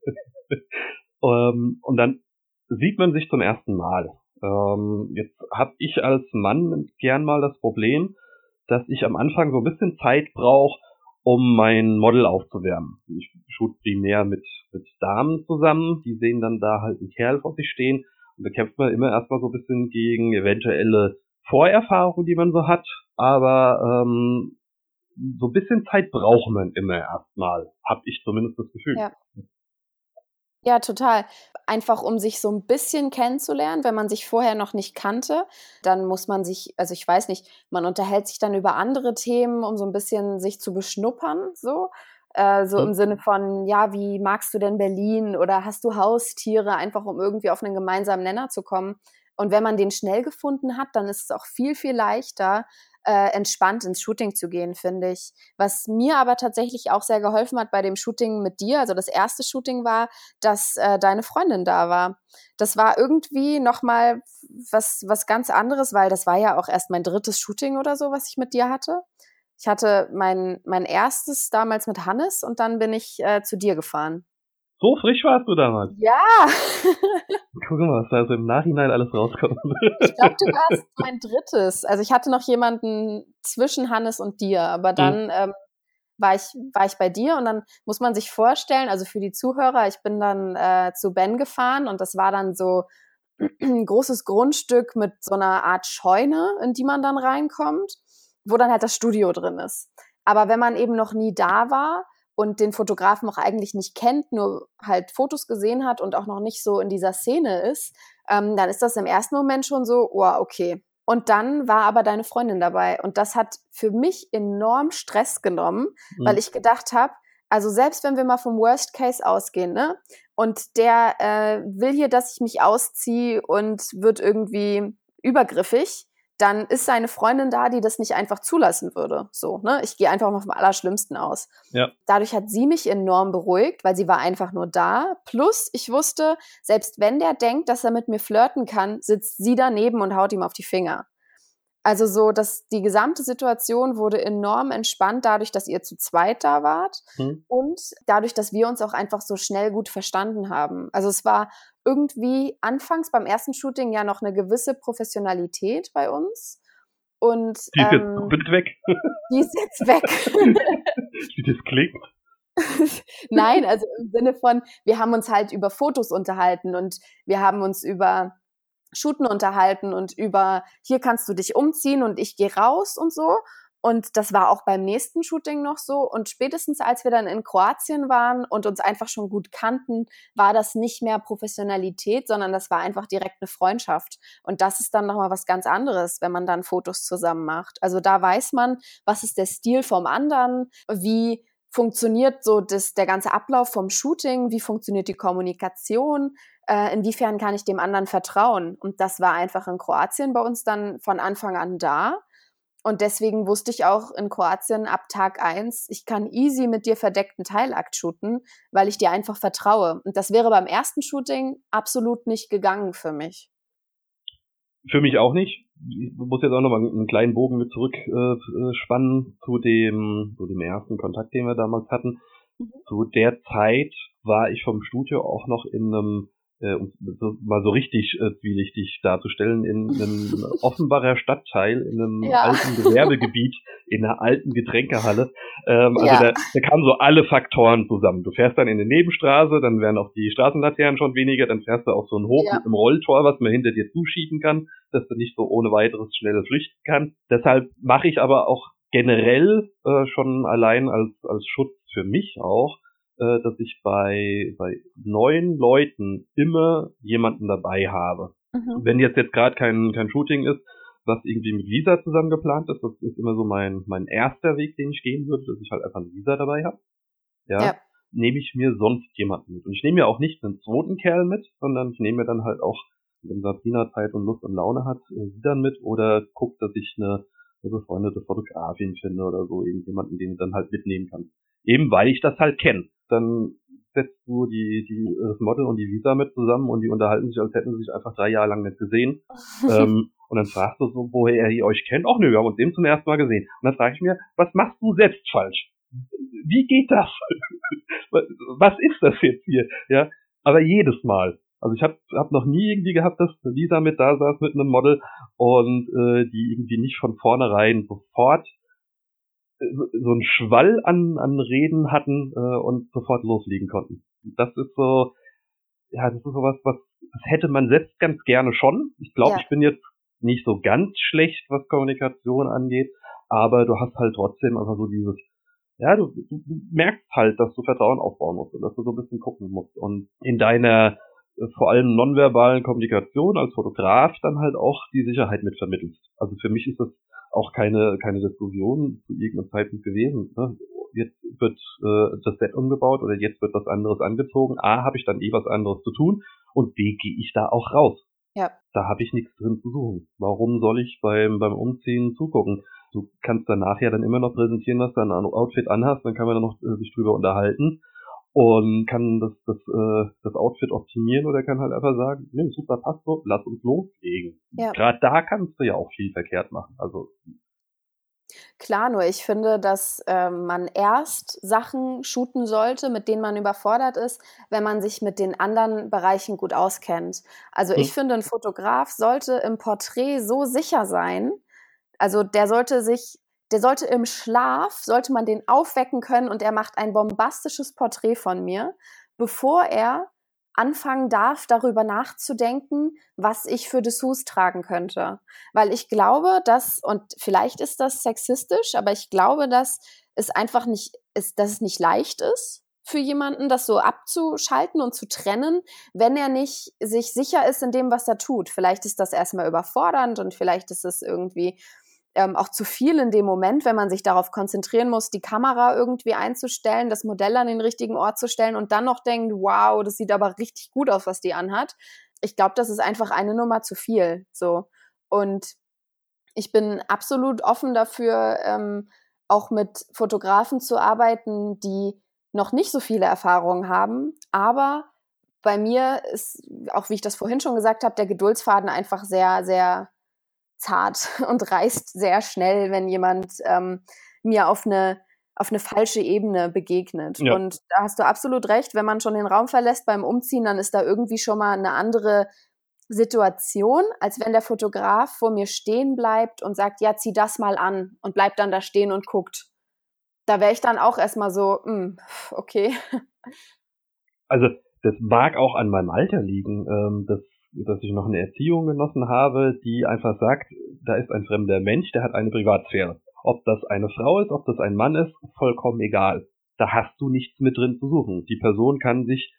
ähm, und dann sieht man sich zum ersten Mal. Ähm, jetzt habe ich als Mann gern mal das Problem, dass ich am Anfang so ein bisschen Zeit brauche, um mein Model aufzuwärmen. Ich shoot primär mit, mit Damen zusammen, die sehen dann da halt einen Kerl vor sich stehen und da kämpft man immer erstmal so ein bisschen gegen eventuelle Vorerfahrungen, die man so hat, aber ähm, so ein bisschen Zeit braucht man immer erstmal, habe ich zumindest das Gefühl. Ja. Ja, total. Einfach um sich so ein bisschen kennenzulernen, wenn man sich vorher noch nicht kannte, dann muss man sich, also ich weiß nicht, man unterhält sich dann über andere Themen, um so ein bisschen sich zu beschnuppern, so. Äh, so im Sinne von, ja, wie magst du denn Berlin oder hast du Haustiere, einfach um irgendwie auf einen gemeinsamen Nenner zu kommen. Und wenn man den schnell gefunden hat, dann ist es auch viel, viel leichter, äh, entspannt ins Shooting zu gehen, finde ich. Was mir aber tatsächlich auch sehr geholfen hat bei dem Shooting mit dir, also das erste Shooting war, dass äh, deine Freundin da war. Das war irgendwie nochmal was, was ganz anderes, weil das war ja auch erst mein drittes Shooting oder so, was ich mit dir hatte. Ich hatte mein, mein erstes damals mit Hannes und dann bin ich äh, zu dir gefahren. So frisch warst du damals. Ja. Guck mal, was da so im Nachhinein alles rauskommt. ich glaube, du warst mein drittes. Also ich hatte noch jemanden zwischen Hannes und dir, aber dann mhm. ähm, war ich, war ich bei dir und dann muss man sich vorstellen, also für die Zuhörer, ich bin dann äh, zu Ben gefahren und das war dann so ein großes Grundstück mit so einer Art Scheune, in die man dann reinkommt, wo dann halt das Studio drin ist. Aber wenn man eben noch nie da war, und den Fotografen auch eigentlich nicht kennt, nur halt Fotos gesehen hat und auch noch nicht so in dieser Szene ist, ähm, dann ist das im ersten Moment schon so, oh, okay. Und dann war aber deine Freundin dabei und das hat für mich enorm Stress genommen, mhm. weil ich gedacht habe, also selbst wenn wir mal vom Worst Case ausgehen, ne? Und der äh, will hier, dass ich mich ausziehe und wird irgendwie übergriffig, dann ist seine Freundin da, die das nicht einfach zulassen würde. So, ne? Ich gehe einfach mal vom Allerschlimmsten aus. Ja. Dadurch hat sie mich enorm beruhigt, weil sie war einfach nur da. Plus, ich wusste, selbst wenn der denkt, dass er mit mir flirten kann, sitzt sie daneben und haut ihm auf die Finger. Also so, dass die gesamte Situation wurde enorm entspannt dadurch, dass ihr zu zweit da wart hm. und dadurch, dass wir uns auch einfach so schnell gut verstanden haben. Also es war irgendwie anfangs beim ersten Shooting ja noch eine gewisse Professionalität bei uns. Und die ist ähm, jetzt weg. Die ist jetzt weg. Wie das klingt. Nein, also im Sinne von, wir haben uns halt über Fotos unterhalten und wir haben uns über Shooten unterhalten und über hier kannst du dich umziehen und ich gehe raus und so. Und das war auch beim nächsten Shooting noch so. Und spätestens als wir dann in Kroatien waren und uns einfach schon gut kannten, war das nicht mehr Professionalität, sondern das war einfach direkt eine Freundschaft. Und das ist dann nochmal was ganz anderes, wenn man dann Fotos zusammen macht. Also da weiß man, was ist der Stil vom anderen, wie funktioniert so das, der ganze Ablauf vom Shooting, wie funktioniert die Kommunikation, äh, inwiefern kann ich dem anderen vertrauen. Und das war einfach in Kroatien bei uns dann von Anfang an da. Und deswegen wusste ich auch in Kroatien ab Tag eins, ich kann easy mit dir verdeckten Teilakt shooten, weil ich dir einfach vertraue. Und das wäre beim ersten Shooting absolut nicht gegangen für mich. Für mich auch nicht. Ich muss jetzt auch noch mal einen kleinen Bogen mit zurückspannen äh, zu dem, zu dem ersten Kontakt, den wir damals hatten. Mhm. Zu der Zeit war ich vom Studio auch noch in einem äh, um so, mal so richtig äh, zwielichtig darzustellen, in einem Offenbarer Stadtteil, in einem ja. alten Gewerbegebiet, in einer alten Getränkehalle. Ähm, also ja. da, da kamen so alle Faktoren zusammen. Du fährst dann in eine Nebenstraße, dann werden auch die Straßenlaternen schon weniger, dann fährst du auf so einen Hof ja. mit einem Rolltor, was man hinter dir zuschieben kann, dass du nicht so ohne weiteres schnell flüchten kannst. Deshalb mache ich aber auch generell äh, schon allein als, als Schutz für mich auch äh, dass ich bei, bei neuen Leuten immer jemanden dabei habe. Mhm. Wenn jetzt jetzt gerade kein, kein Shooting ist, was irgendwie mit Visa zusammen geplant ist, das ist immer so mein, mein erster Weg, den ich gehen würde, dass ich halt einfach ein Visa dabei habe. Ja. ja. Nehme ich mir sonst jemanden mit. Und ich nehme mir auch nicht einen zweiten Kerl mit, sondern ich nehme mir dann halt auch, wenn Sabrina Zeit und Lust und Laune hat, äh, sie dann mit oder guckt, dass ich eine, eine befreundete Fotografin finde oder so, irgendjemanden, den ich dann halt mitnehmen kann. Eben weil ich das halt kenne dann setzt du die, die, das Model und die Visa mit zusammen und die unterhalten sich, als hätten sie sich einfach drei Jahre lang nicht gesehen. ähm, und dann fragst du so, woher ihr euch kennt. Ach nö, wir haben uns dem zum ersten Mal gesehen. Und dann frage ich mir, was machst du selbst falsch? Wie geht das? was ist das jetzt hier? Ja, aber jedes Mal. Also ich habe hab noch nie irgendwie gehabt, dass Lisa mit da saß mit einem Model und äh, die irgendwie nicht von vornherein sofort so einen Schwall an, an Reden hatten äh, und sofort loslegen konnten. Das ist so, ja, das ist sowas, was das hätte man selbst ganz gerne schon. Ich glaube, ja. ich bin jetzt nicht so ganz schlecht, was Kommunikation angeht, aber du hast halt trotzdem einfach so dieses, ja, du, du, du merkst halt, dass du Vertrauen aufbauen musst und dass du so ein bisschen gucken musst. Und in deiner äh, vor allem nonverbalen Kommunikation als Fotograf dann halt auch die Sicherheit mit vermittelst. Also für mich ist das auch keine, keine Diskussion zu irgendeinem Zeitpunkt gewesen. Ne? Jetzt wird äh, das Set umgebaut oder jetzt wird was anderes angezogen. A, habe ich dann eh was anderes zu tun und B, gehe ich da auch raus. Ja. Da habe ich nichts drin zu suchen. Warum soll ich beim, beim Umziehen zugucken? Du kannst dann nachher dann immer noch präsentieren, was du an Outfit anhast, dann kann man dann noch äh, sich drüber unterhalten und kann das, das, äh, das Outfit optimieren oder kann halt einfach sagen, nee, super, passt so, lass uns loslegen. Ja. Gerade da kannst du ja auch viel verkehrt machen. Also Klar, nur ich finde, dass äh, man erst Sachen shooten sollte, mit denen man überfordert ist, wenn man sich mit den anderen Bereichen gut auskennt. Also hm. ich finde, ein Fotograf sollte im Porträt so sicher sein, also der sollte sich der sollte im Schlaf, sollte man den aufwecken können und er macht ein bombastisches Porträt von mir, bevor er anfangen darf, darüber nachzudenken, was ich für Dessous tragen könnte. Weil ich glaube, dass, und vielleicht ist das sexistisch, aber ich glaube, dass es einfach nicht, ist, dass es nicht leicht ist, für jemanden, das so abzuschalten und zu trennen, wenn er nicht sich sicher ist in dem, was er tut. Vielleicht ist das erstmal überfordernd und vielleicht ist es irgendwie ähm, auch zu viel in dem Moment, wenn man sich darauf konzentrieren muss, die Kamera irgendwie einzustellen, das Modell an den richtigen Ort zu stellen und dann noch denkt, wow, das sieht aber richtig gut aus, was die anhat. Ich glaube, das ist einfach eine Nummer zu viel. So. Und ich bin absolut offen dafür, ähm, auch mit Fotografen zu arbeiten, die noch nicht so viele Erfahrungen haben, aber bei mir ist, auch wie ich das vorhin schon gesagt habe, der Geduldsfaden einfach sehr, sehr zart und reißt sehr schnell, wenn jemand ähm, mir auf eine auf eine falsche Ebene begegnet. Ja. Und da hast du absolut recht, wenn man schon den Raum verlässt beim Umziehen, dann ist da irgendwie schon mal eine andere Situation, als wenn der Fotograf vor mir stehen bleibt und sagt, ja, zieh das mal an und bleibt dann da stehen und guckt. Da wäre ich dann auch erstmal so, mh, hm, okay. Also das mag auch an meinem Alter liegen. Ähm, das dass ich noch eine Erziehung genossen habe, die einfach sagt, da ist ein fremder Mensch, der hat eine Privatsphäre. Ob das eine Frau ist, ob das ein Mann ist, vollkommen egal. Da hast du nichts mit drin zu suchen. Die Person kann sich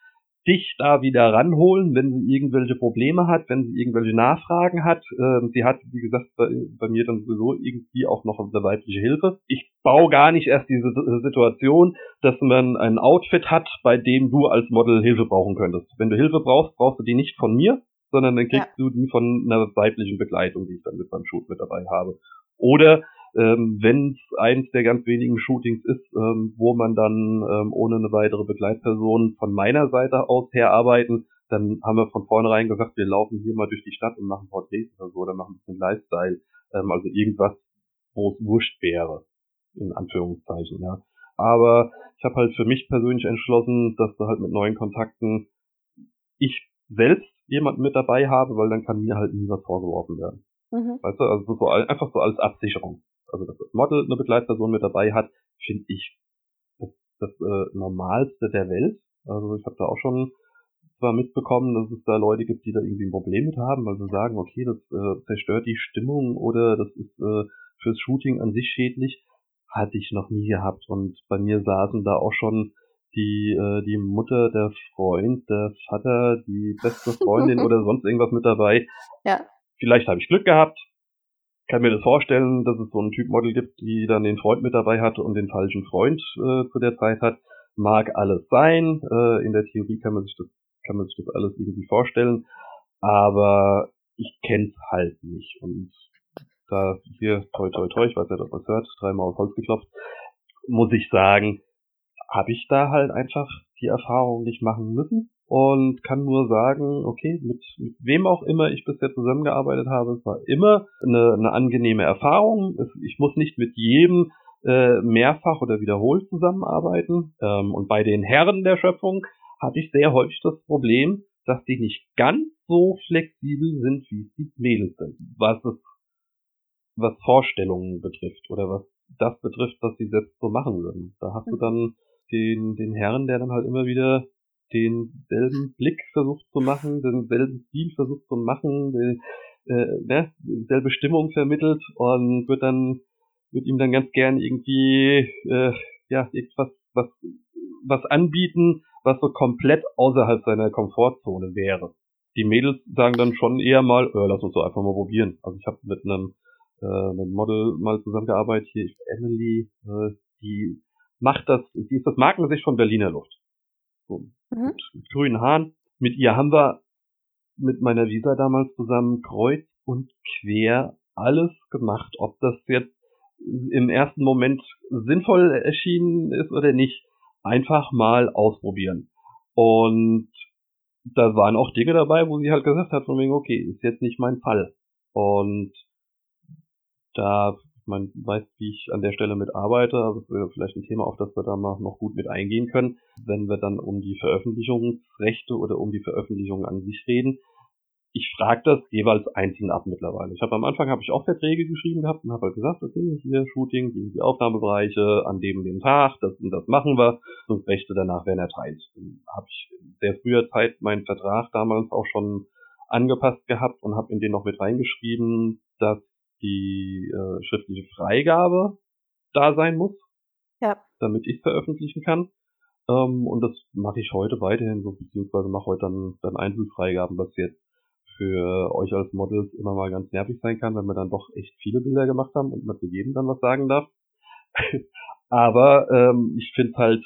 dich da wieder ranholen, wenn sie irgendwelche Probleme hat, wenn sie irgendwelche Nachfragen hat. Ähm, sie hat, wie gesagt, bei, bei, mir dann sowieso irgendwie auch noch eine weibliche Hilfe. Ich baue gar nicht erst diese Situation, dass man ein Outfit hat, bei dem du als Model Hilfe brauchen könntest. Wenn du Hilfe brauchst, brauchst du die nicht von mir, sondern dann kriegst ja. du die von einer weiblichen Begleitung, die ich dann mit beim Shoot mit dabei habe. Oder ähm, wenn es eins der ganz wenigen Shootings ist, ähm, wo man dann ähm, ohne eine weitere Begleitperson von meiner Seite aus herarbeiten, dann haben wir von vornherein gesagt, wir laufen hier mal durch die Stadt und machen Porträts oder so, oder machen ein bisschen Lifestyle, ähm, also irgendwas, wo es wurscht wäre, in Anführungszeichen, ja. Aber ich habe halt für mich persönlich entschlossen, dass du halt mit neuen Kontakten ich selbst jemanden mit dabei habe, weil dann kann mir halt nie was vorgeworfen werden. Mhm. Weißt du, also so einfach so als Absicherung. Also dass das Model eine Begleitperson mit dabei hat, finde ich das, das äh, Normalste der Welt. Also ich habe da auch schon zwar mitbekommen, dass es da Leute gibt, die da irgendwie ein Problem mit haben, weil sie sagen, okay, das äh, zerstört die Stimmung oder das ist äh, fürs Shooting an sich schädlich. Hatte ich noch nie gehabt. Und bei mir saßen da auch schon die, äh, die Mutter, der Freund, der Vater, die beste Freundin oder sonst irgendwas mit dabei. Ja. Vielleicht habe ich Glück gehabt. Kann mir das vorstellen, dass es so einen Typmodel gibt, die dann den Freund mit dabei hat und den falschen Freund äh, zu der Zeit hat. Mag alles sein. Äh, in der Theorie kann man sich das, kann man sich das alles irgendwie vorstellen. Aber ich kenn's halt nicht. Und da hier, toi toi toi, ich weiß ja, dass man hört, dreimal auf Holz geklopft, muss ich sagen, habe ich da halt einfach die Erfahrung nicht machen müssen und kann nur sagen, okay, mit, mit wem auch immer ich bisher zusammengearbeitet habe, es war immer eine, eine angenehme Erfahrung. Es, ich muss nicht mit jedem äh, mehrfach oder wiederholt zusammenarbeiten. Ähm, und bei den Herren der Schöpfung hatte ich sehr häufig das Problem, dass die nicht ganz so flexibel sind, wie die Mädels sind, was es was Vorstellungen betrifft oder was das betrifft, was sie selbst so machen würden. Da hast du hm. dann den, den Herrn, der dann halt immer wieder denselben Blick versucht zu machen, denselben Stil versucht zu machen, den, äh, ne, dieselbe Stimmung vermittelt und wird dann wird ihm dann ganz gern irgendwie äh, ja, irgendwas, was, was anbieten, was so komplett außerhalb seiner Komfortzone wäre. Die Mädels sagen dann schon eher mal, äh, lass uns doch einfach mal probieren. Also ich habe mit einem, äh, einem Model mal zusammengearbeitet, hier Emily, äh, die macht das, die ist das Markengesicht von Berliner Luft. So, mhm. mit, mit grünen Haaren. Mit ihr haben wir mit meiner Visa damals zusammen kreuz und quer alles gemacht. Ob das jetzt im ersten Moment sinnvoll erschienen ist oder nicht, einfach mal ausprobieren. Und da waren auch Dinge dabei, wo sie halt gesagt hat, von wegen, okay, ist jetzt nicht mein Fall. Und da, man weiß, wie ich an der Stelle mit arbeite, das wäre vielleicht ein Thema, auf das wir da mal noch gut mit eingehen können, wenn wir dann um die Veröffentlichungsrechte oder um die Veröffentlichung an sich reden ich frage das jeweils einzeln ab mittlerweile. Ich habe am Anfang habe ich auch Verträge geschrieben gehabt und habe halt gesagt, okay, hier Shooting, die, die Aufnahmebereiche, an dem dem Tag, das und das machen wir und Rechte danach werden erteilt. Habe ich sehr früher Zeit meinen Vertrag damals auch schon angepasst gehabt und habe in den noch mit reingeschrieben, dass die äh, schriftliche Freigabe da sein muss, ja. damit ich veröffentlichen kann. Ähm, und das mache ich heute weiterhin so, beziehungsweise mache heute dann, dann Einzelfreigaben, was jetzt für euch als Models immer mal ganz nervig sein kann, wenn wir dann doch echt viele Bilder gemacht haben und man zu jedem dann was sagen darf. Aber ähm, ich finde halt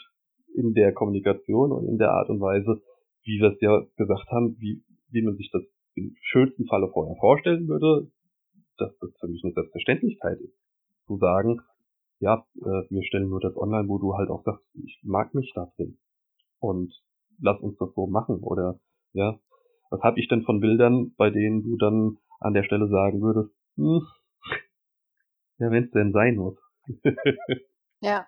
in der Kommunikation und in der Art und Weise, wie wir es ja gesagt haben, wie, wie man sich das im schönsten Falle vorher vorstellen würde, dass das für mich eine Selbstverständlichkeit ist. Zu sagen, ja, äh, wir stellen nur das online, wo du halt auch sagst, ich mag mich da drin. Und lass uns das so machen. Oder ja, was habe ich denn von Bildern, bei denen du dann an der Stelle sagen würdest, hm, ja, wenn es denn sein muss. ja.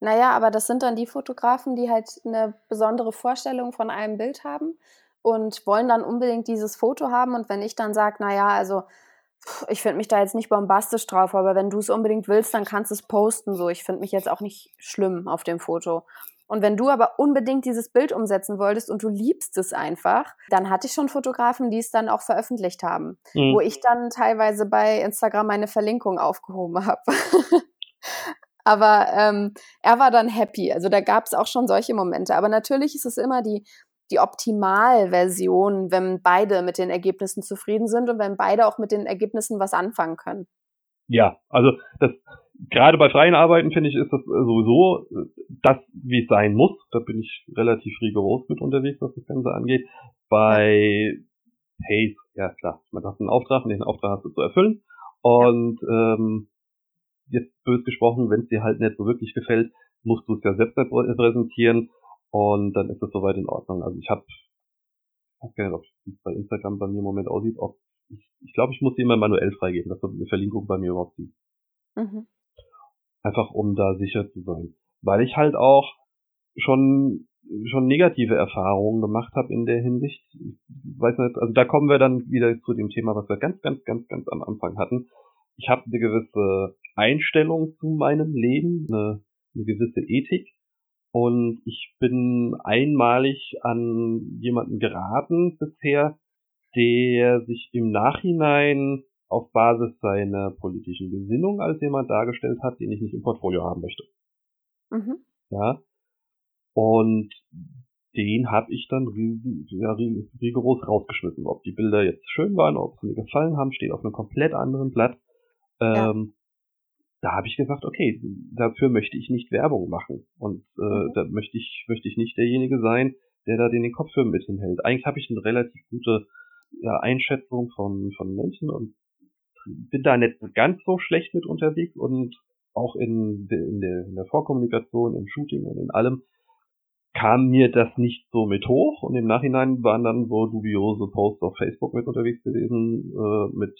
Naja, aber das sind dann die Fotografen, die halt eine besondere Vorstellung von einem Bild haben und wollen dann unbedingt dieses Foto haben. Und wenn ich dann sage, naja, also ich finde mich da jetzt nicht bombastisch drauf, aber wenn du es unbedingt willst, dann kannst du es posten. So, ich finde mich jetzt auch nicht schlimm auf dem Foto. Und wenn du aber unbedingt dieses Bild umsetzen wolltest und du liebst es einfach, dann hatte ich schon Fotografen, die es dann auch veröffentlicht haben, mhm. wo ich dann teilweise bei Instagram meine Verlinkung aufgehoben habe. aber ähm, er war dann happy. Also da gab es auch schon solche Momente. Aber natürlich ist es immer die, die Optimalversion, wenn beide mit den Ergebnissen zufrieden sind und wenn beide auch mit den Ergebnissen was anfangen können. Ja, also das gerade bei freien Arbeiten finde ich, ist das sowieso das, wie es sein muss. Da bin ich relativ rigoros mit unterwegs, was das Ganze angeht. Bei Pace, ja klar, man hat einen Auftrag und den Auftrag hast du zu erfüllen. Und ähm, jetzt bös gesprochen, wenn es dir halt nicht so wirklich gefällt, musst du es ja selbst präsentieren und dann ist das soweit in Ordnung. Also ich habe, ich weiß gar nicht, ob es bei Instagram bei mir im Moment aussieht, ob ich, ich glaube, ich muss die immer manuell freigeben, dass eine Verlinkung bei mir überhaupt sieht. Mhm. Einfach um da sicher zu sein. Weil ich halt auch schon schon negative Erfahrungen gemacht habe in der Hinsicht. Ich weiß nicht, also da kommen wir dann wieder zu dem Thema, was wir ganz, ganz, ganz, ganz am Anfang hatten. Ich habe eine gewisse Einstellung zu meinem Leben, eine, eine gewisse Ethik. Und ich bin einmalig an jemanden geraten bisher, der sich im Nachhinein auf Basis seiner politischen Gesinnung als jemand dargestellt hat, den ich nicht im Portfolio haben möchte. Mhm. Ja. Und den habe ich dann ja, rigoros rausgeschmissen. Ob die Bilder jetzt schön waren, ob sie mir gefallen haben, steht auf einem komplett anderen Blatt. Ähm, ja. Da habe ich gesagt, okay, dafür möchte ich nicht Werbung machen. Und äh, mhm. da möchte ich, möchte ich nicht derjenige sein, der da den Kopf für mit hinhält. Eigentlich habe ich eine relativ gute ja, Einschätzung von, von Menschen und bin da nicht ganz so schlecht mit unterwegs und auch in, in, der, in der Vorkommunikation, im Shooting und in allem kam mir das nicht so mit hoch und im Nachhinein waren dann so dubiose Posts auf Facebook mit unterwegs gewesen, äh, mit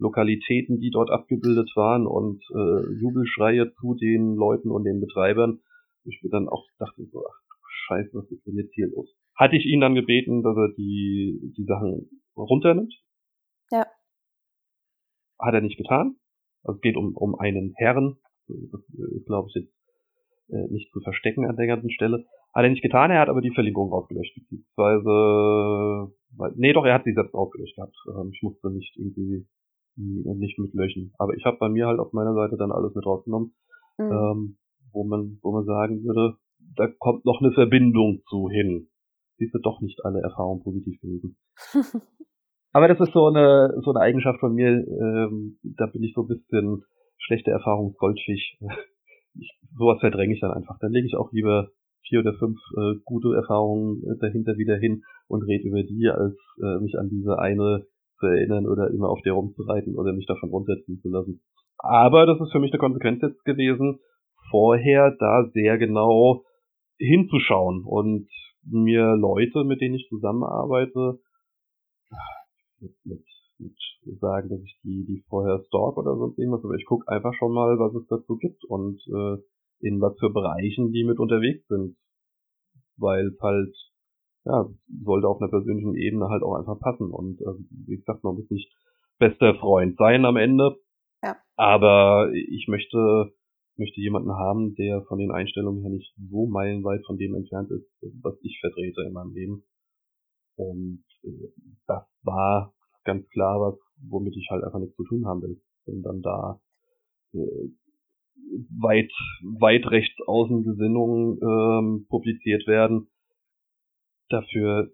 Lokalitäten, die dort abgebildet waren und äh, Jubelschreie zu den Leuten und den Betreibern. Ich mir dann auch dachte so, ach scheiße, was ist denn jetzt hier los? Hatte ich ihn dann gebeten, dass er die, die Sachen runternimmt. Ja. Hat er nicht getan. Also es geht um, um einen Herrn. Das ist, glaube ich, jetzt äh, nicht zu verstecken an der ganzen Stelle. Hat er nicht getan, er hat aber die Verlinkung rausgelöscht, beziehungsweise, nee, doch, er hat sie selbst rausgelöscht gehabt. Ähm, ich musste nicht irgendwie nicht mitlöschen. Aber ich habe bei mir halt auf meiner Seite dann alles mit rausgenommen. Mhm. Ähm, wo man, wo man sagen würde, da kommt noch eine Verbindung zu hin. Siehst du doch nicht alle Erfahrungen positiv gewesen. Aber das ist so eine, so eine Eigenschaft von mir, ähm, da bin ich so ein bisschen schlechte Erfahrungsgoldfisch. Ich, sowas verdränge ich dann einfach. Dann lege ich auch lieber vier oder fünf äh, gute Erfahrungen äh, dahinter wieder hin und rede über die, als äh, mich an diese eine zu erinnern oder immer auf der rumzureiten oder mich davon runterziehen zu lassen. Aber das ist für mich eine Konsequenz jetzt gewesen, vorher da sehr genau hinzuschauen und mir Leute, mit denen ich zusammenarbeite, mit, mit, mit sagen, dass ich die, die vorher stalk oder sonst irgendwas, aber ich gucke einfach schon mal, was es dazu gibt und äh, in was für Bereichen die mit unterwegs sind. Weil es halt, ja, sollte auf einer persönlichen Ebene halt auch einfach passen. Und äh, wie gesagt, man muss nicht bester Freund sein am Ende. Ja. Aber ich möchte, möchte jemanden haben, der von den Einstellungen her nicht so meilenweit von dem entfernt ist, was ich vertrete in meinem Leben. Und äh, das war ganz klar was, womit ich halt einfach nichts zu tun haben will. Wenn dann da äh, weit, weit rechts außen Gesinnungen ähm, publiziert werden, dafür,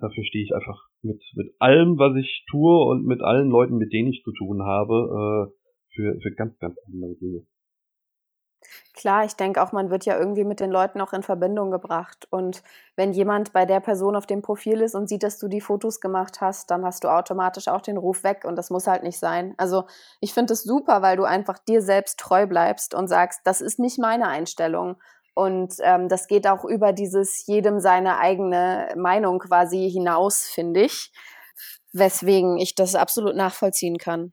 dafür stehe ich einfach mit, mit allem, was ich tue und mit allen Leuten, mit denen ich zu tun habe, äh, für, für ganz, ganz andere Dinge. Klar, ich denke auch, man wird ja irgendwie mit den Leuten auch in Verbindung gebracht. Und wenn jemand bei der Person auf dem Profil ist und sieht, dass du die Fotos gemacht hast, dann hast du automatisch auch den Ruf weg und das muss halt nicht sein. Also ich finde es super, weil du einfach dir selbst treu bleibst und sagst, das ist nicht meine Einstellung. Und ähm, das geht auch über dieses jedem seine eigene Meinung quasi hinaus, finde ich. Weswegen ich das absolut nachvollziehen kann.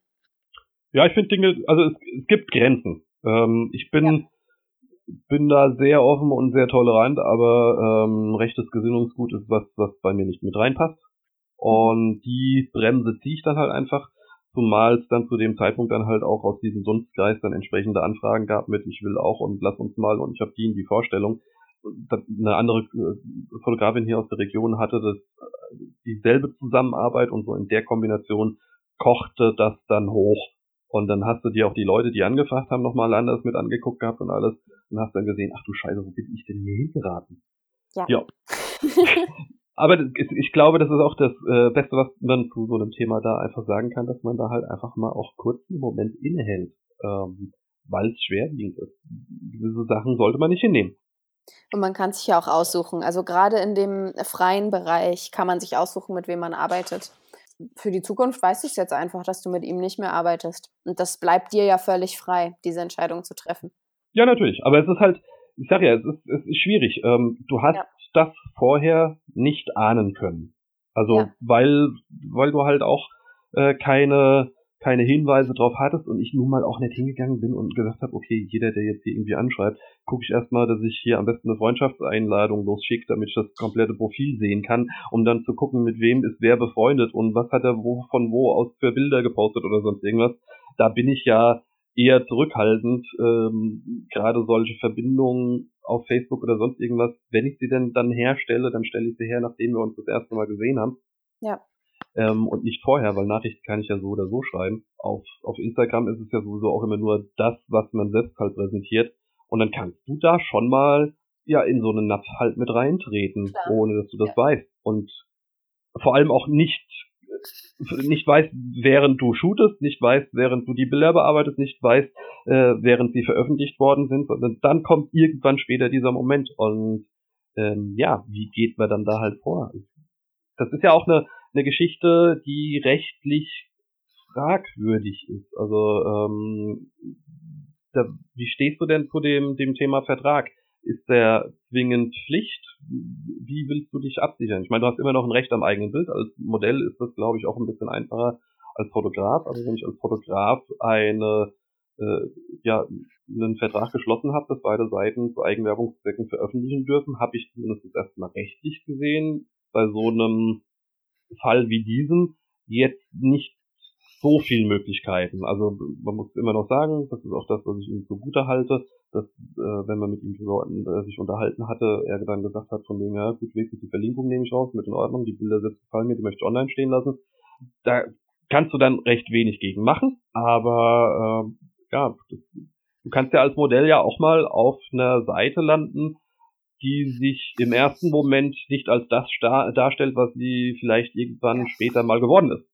Ja, ich finde Dinge, also es, es gibt Grenzen. Ähm, ich bin, ja. bin da sehr offen und sehr tolerant, aber ähm, rechtes Gesinnungsgut ist was, was bei mir nicht mit reinpasst. Und die Bremse ziehe ich dann halt einfach, zumal es dann zu dem Zeitpunkt dann halt auch aus diesem Dunstkreis dann entsprechende Anfragen gab mit, ich will auch und lass uns mal und ich habe die in die Vorstellung. Eine andere äh, Fotografin hier aus der Region hatte das dieselbe Zusammenarbeit und so in der Kombination kochte das dann hoch. Und dann hast du dir auch die Leute, die angefragt haben, nochmal anders mit angeguckt gehabt und alles und hast dann gesehen, ach du Scheiße, wo bin ich denn hier hingeraten? Ja. ja. Aber ich glaube, das ist auch das äh, Beste, was man zu so einem Thema da einfach sagen kann, dass man da halt einfach mal auch kurz einen Moment innehält, ähm, weil es schwerwiegend ist. Diese Sachen sollte man nicht hinnehmen. Und man kann sich ja auch aussuchen. Also gerade in dem freien Bereich kann man sich aussuchen, mit wem man arbeitet für die Zukunft weißt du es jetzt einfach, dass du mit ihm nicht mehr arbeitest. Und das bleibt dir ja völlig frei, diese Entscheidung zu treffen. Ja, natürlich. Aber es ist halt, ich sag ja, es ist, es ist schwierig. Ähm, du hast ja. Das vorher nicht ahnen können. Also, ja. weil, weil du halt auch äh, keine, keine Hinweise drauf hattest und ich nun mal auch nicht hingegangen bin und gesagt habe, okay, jeder, der jetzt hier irgendwie anschreibt, gucke ich erstmal, dass ich hier am besten eine Freundschaftseinladung losschicke, damit ich das komplette Profil sehen kann, um dann zu gucken, mit wem ist wer befreundet und was hat er wo von wo aus für Bilder gepostet oder sonst irgendwas. Da bin ich ja eher zurückhaltend, ähm, gerade solche Verbindungen auf Facebook oder sonst irgendwas, wenn ich sie denn dann herstelle, dann stelle ich sie her, nachdem wir uns das erste Mal gesehen haben. Ja ähm, und nicht vorher, weil Nachrichten kann ich ja so oder so schreiben. Auf, auf Instagram ist es ja sowieso auch immer nur das, was man selbst halt präsentiert. Und dann kannst du da schon mal ja in so einen Napf halt mit reintreten, Klar. ohne dass du das ja. weißt. Und vor allem auch nicht nicht weißt, während du shootest, nicht weißt, während du die Bilder bearbeitest, nicht weißt, äh, während sie veröffentlicht worden sind, sondern dann kommt irgendwann später dieser Moment. Und ähm, ja, wie geht man dann da halt vor? Das ist ja auch eine, eine Geschichte, die rechtlich fragwürdig ist. Also ähm, da, wie stehst du denn zu dem, dem Thema Vertrag? Ist der zwingend Pflicht? Wie willst du dich absichern? Ich meine, du hast immer noch ein Recht am eigenen Bild. Als Modell ist das, glaube ich, auch ein bisschen einfacher als Fotograf. Also wenn ich als Fotograf eine äh, ja einen Vertrag geschlossen habe, dass beide Seiten zu Eigenwerbungszwecken veröffentlichen dürfen, habe ich zumindest erstmal rechtlich gesehen bei so einem Fall wie diesem jetzt nicht so viele Möglichkeiten. Also man muss immer noch sagen, das ist auch das, was ich ihm zugute halte, dass äh, wenn man mit ihm drüber äh, sich unterhalten hatte, er dann gesagt hat von wegen, ja gut, wenigstens die Verlinkung nehme ich raus, mit in Ordnung, die Bilder selbst gefallen mir, die möchte ich online stehen lassen. Da kannst du dann recht wenig gegen machen, aber äh, ja, das, Du kannst ja als Modell ja auch mal auf einer Seite landen, die sich im ersten Moment nicht als das darstellt, was sie vielleicht irgendwann später mal geworden ist.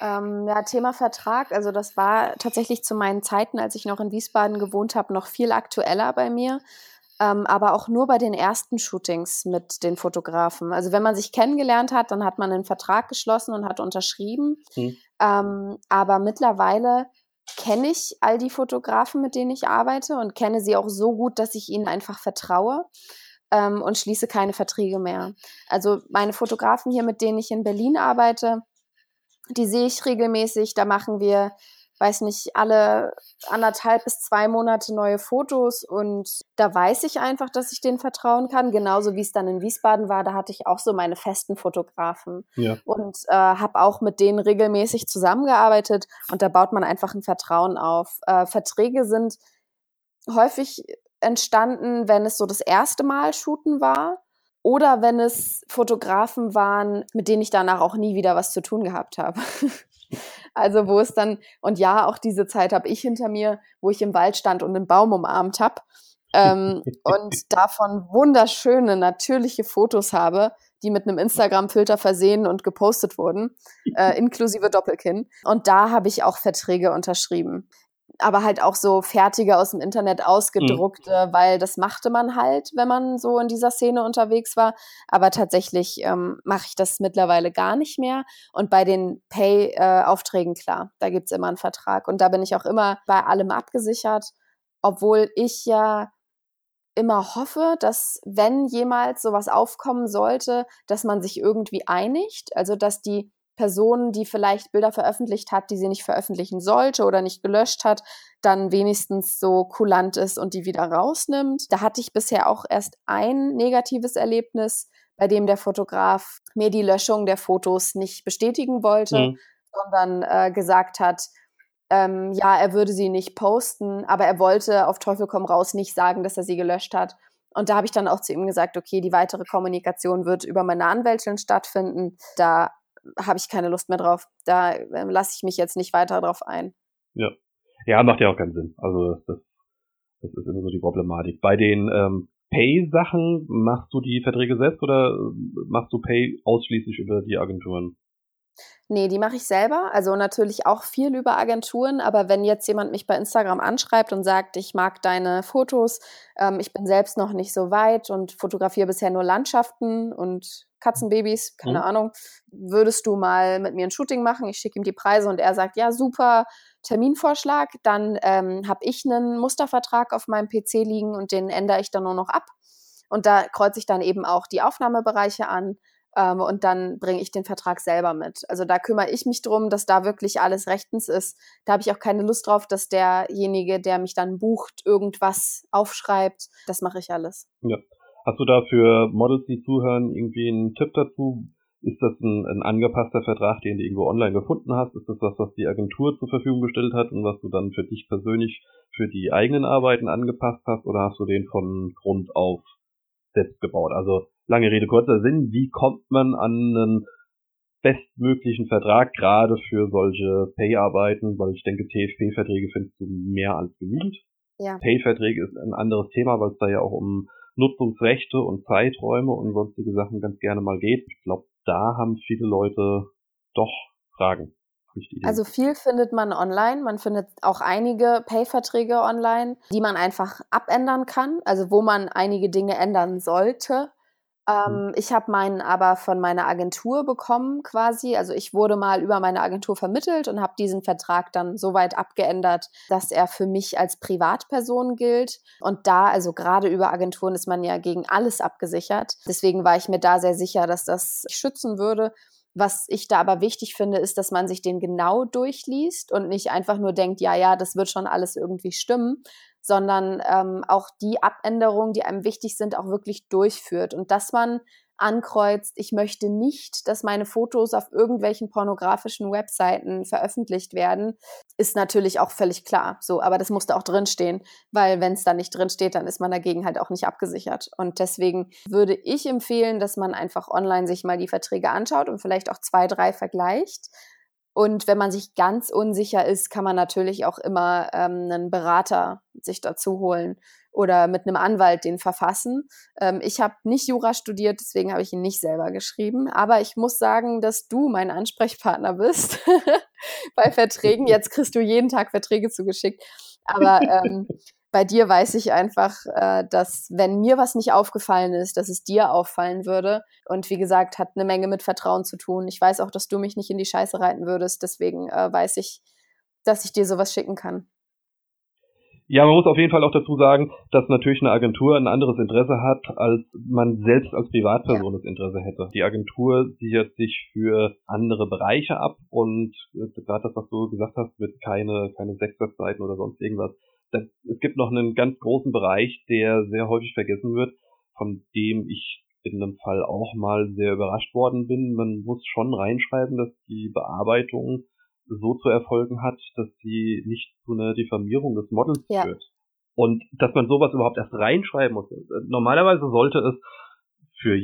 Ja. Ähm, ja, Thema Vertrag, also das war tatsächlich zu meinen Zeiten, als ich noch in Wiesbaden gewohnt habe, noch viel aktueller bei mir. Ähm, aber auch nur bei den ersten Shootings mit den Fotografen. Also wenn man sich kennengelernt hat, dann hat man einen Vertrag geschlossen und hat unterschrieben. Hm. Ähm, aber mittlerweile kenne ich all die Fotografen, mit denen ich arbeite und kenne sie auch so gut, dass ich ihnen einfach vertraue ähm, und schließe keine Verträge mehr. Also meine Fotografen hier, mit denen ich in Berlin arbeite, die sehe ich regelmäßig. Da machen wir weiß nicht, alle anderthalb bis zwei Monate neue Fotos und da weiß ich einfach, dass ich denen vertrauen kann. Genauso wie es dann in Wiesbaden war, da hatte ich auch so meine festen Fotografen ja. und äh, habe auch mit denen regelmäßig zusammengearbeitet und da baut man einfach ein Vertrauen auf. Äh, Verträge sind häufig entstanden, wenn es so das erste Mal shooten war oder wenn es Fotografen waren, mit denen ich danach auch nie wieder was zu tun gehabt habe. Also wo es dann, und ja, auch diese Zeit habe ich hinter mir, wo ich im Wald stand und einen Baum umarmt habe ähm, und davon wunderschöne, natürliche Fotos habe, die mit einem Instagram-Filter versehen und gepostet wurden, äh, inklusive Doppelkinn. Und da habe ich auch Verträge unterschrieben aber halt auch so fertige aus dem Internet ausgedruckte, mhm. weil das machte man halt, wenn man so in dieser Szene unterwegs war. Aber tatsächlich ähm, mache ich das mittlerweile gar nicht mehr. Und bei den Pay-Aufträgen, äh, klar, da gibt's immer einen Vertrag. Und da bin ich auch immer bei allem abgesichert, obwohl ich ja immer hoffe, dass wenn jemals sowas aufkommen sollte, dass man sich irgendwie einigt, also dass die Person, die vielleicht Bilder veröffentlicht hat, die sie nicht veröffentlichen sollte oder nicht gelöscht hat, dann wenigstens so kulant ist und die wieder rausnimmt. Da hatte ich bisher auch erst ein negatives Erlebnis, bei dem der Fotograf mir die Löschung der Fotos nicht bestätigen wollte, mhm. sondern äh, gesagt hat, ähm, ja, er würde sie nicht posten, aber er wollte auf Teufel komm raus nicht sagen, dass er sie gelöscht hat. Und da habe ich dann auch zu ihm gesagt, okay, die weitere Kommunikation wird über meine Anwältin stattfinden. Da habe ich keine Lust mehr drauf. Da äh, lasse ich mich jetzt nicht weiter drauf ein. Ja. Ja, macht ja auch keinen Sinn. Also das, das ist immer so die Problematik. Bei den ähm, Pay-Sachen machst du die Verträge selbst oder äh, machst du Pay ausschließlich über die Agenturen? Nee, die mache ich selber. Also natürlich auch viel über Agenturen. Aber wenn jetzt jemand mich bei Instagram anschreibt und sagt, ich mag deine Fotos, ähm, ich bin selbst noch nicht so weit und fotografiere bisher nur Landschaften und Katzenbabys, keine mhm. Ahnung, würdest du mal mit mir ein Shooting machen? Ich schicke ihm die Preise und er sagt, ja, super, Terminvorschlag. Dann ähm, habe ich einen Mustervertrag auf meinem PC liegen und den ändere ich dann nur noch ab. Und da kreuze ich dann eben auch die Aufnahmebereiche an ähm, und dann bringe ich den Vertrag selber mit. Also da kümmere ich mich drum, dass da wirklich alles rechtens ist. Da habe ich auch keine Lust drauf, dass derjenige, der mich dann bucht, irgendwas aufschreibt. Das mache ich alles. Ja. Hast du da für Models, die zuhören, irgendwie einen Tipp dazu? Ist das ein, ein angepasster Vertrag, den du irgendwo online gefunden hast? Ist das was, was die Agentur zur Verfügung gestellt hat und was du dann für dich persönlich für die eigenen Arbeiten angepasst hast? Oder hast du den von Grund auf selbst gebaut? Also lange Rede, kurzer Sinn. Wie kommt man an einen bestmöglichen Vertrag, gerade für solche Pay-Arbeiten? Weil ich denke, TFP-Verträge findest du mehr als genügend. Ja. Pay-Verträge ist ein anderes Thema, weil es da ja auch um Nutzungsrechte und Zeiträume und sonstige Sachen ganz gerne mal geht. Ich glaube, da haben viele Leute doch Fragen. Also viel findet man online. Man findet auch einige Pay-Verträge online, die man einfach abändern kann, also wo man einige Dinge ändern sollte. Ähm, mhm. ich habe meinen aber von meiner Agentur bekommen quasi. Also ich wurde mal über meine Agentur vermittelt und habe diesen Vertrag dann so weit abgeändert, dass er für mich als Privatperson gilt. Und da, also gerade über Agenturen ist man ja gegen alles abgesichert. Deswegen war ich mir da sehr sicher, dass das schützen würde. Was ich da aber wichtig finde, ist, dass man sich den genau durchliest und nicht einfach nur denkt, ja, ja, das wird schon alles irgendwie stimmen, sondern ähm, auch die Abänderungen, die einem wichtig sind, auch wirklich durchführt und dass man ankreuzt, ich möchte nicht, dass meine Fotos auf irgendwelchen pornografischen Webseiten veröffentlicht werden, ist natürlich auch völlig klar. So, aber das musste auch drinstehen, weil wenn es da nicht drinsteht, dann ist man dagegen halt auch nicht abgesichert. Und deswegen würde ich empfehlen, dass man einfach online sich mal die Verträge anschaut und vielleicht auch zwei, drei vergleicht Und wenn man sich ganz unsicher ist, kann man natürlich auch immer ähm, einen Berater sich dazu holen oder mit einem Anwalt den verfassen. Ähm, ich habe nicht Jura studiert, deswegen habe ich ihn nicht selber geschrieben. Aber ich muss sagen, dass du mein Ansprechpartner bist bei Verträgen. Jetzt kriegst du jeden Tag Verträge zugeschickt. Aber ähm, bei dir weiß ich einfach, äh, dass wenn mir was nicht aufgefallen ist, dass es dir auffallen würde. Und wie gesagt, hat eine Menge mit Vertrauen zu tun. Ich weiß auch, dass du mich nicht in die Scheiße reiten würdest. Deswegen äh, weiß ich, dass ich dir sowas schicken kann. Ja, man muss auf jeden Fall auch dazu sagen, dass natürlich eine Agentur ein anderes Interesse hat, als man selbst als Privatperson ja. das Interesse hätte. Die Agentur sichert sich für andere Bereiche ab und äh, gerade das, was du gesagt hast, mit keine, keine Sexwebseiten oder sonst irgendwas, es gibt noch einen ganz großen Bereich, der sehr häufig vergessen wird, von dem ich in einem Fall auch mal sehr überrascht worden bin. Man muss schon reinschreiben, dass die Bearbeitung so zu erfolgen hat, dass sie nicht zu einer Diffamierung des Models ja. führt. Und dass man sowas überhaupt erst reinschreiben muss. Normalerweise sollte es für,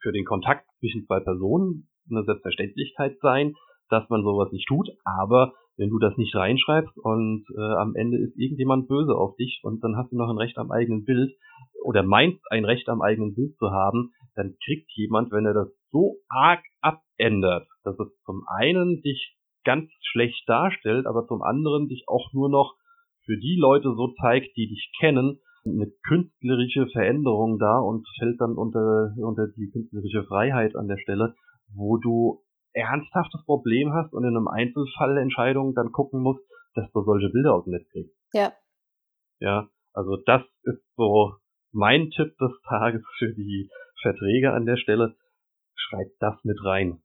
für den Kontakt zwischen zwei Personen eine Selbstverständlichkeit sein, dass man sowas nicht tut, aber wenn du das nicht reinschreibst und äh, am Ende ist irgendjemand böse auf dich und dann hast du noch ein Recht am eigenen Bild oder meinst ein Recht am eigenen Bild zu haben, dann kriegt jemand, wenn er das so arg abändert, dass es zum einen dich ganz schlecht darstellt, aber zum anderen dich auch nur noch für die Leute so zeigt, die dich kennen, eine künstlerische Veränderung da und fällt dann unter, unter die künstlerische Freiheit an der Stelle, wo du ernsthaftes Problem hast und in einem Einzelfallentscheidung dann gucken musst, dass du solche Bilder aus dem Netz kriegst. Ja. Ja, also das ist so mein Tipp des Tages für die Verträge an der Stelle. Schreibt das mit rein.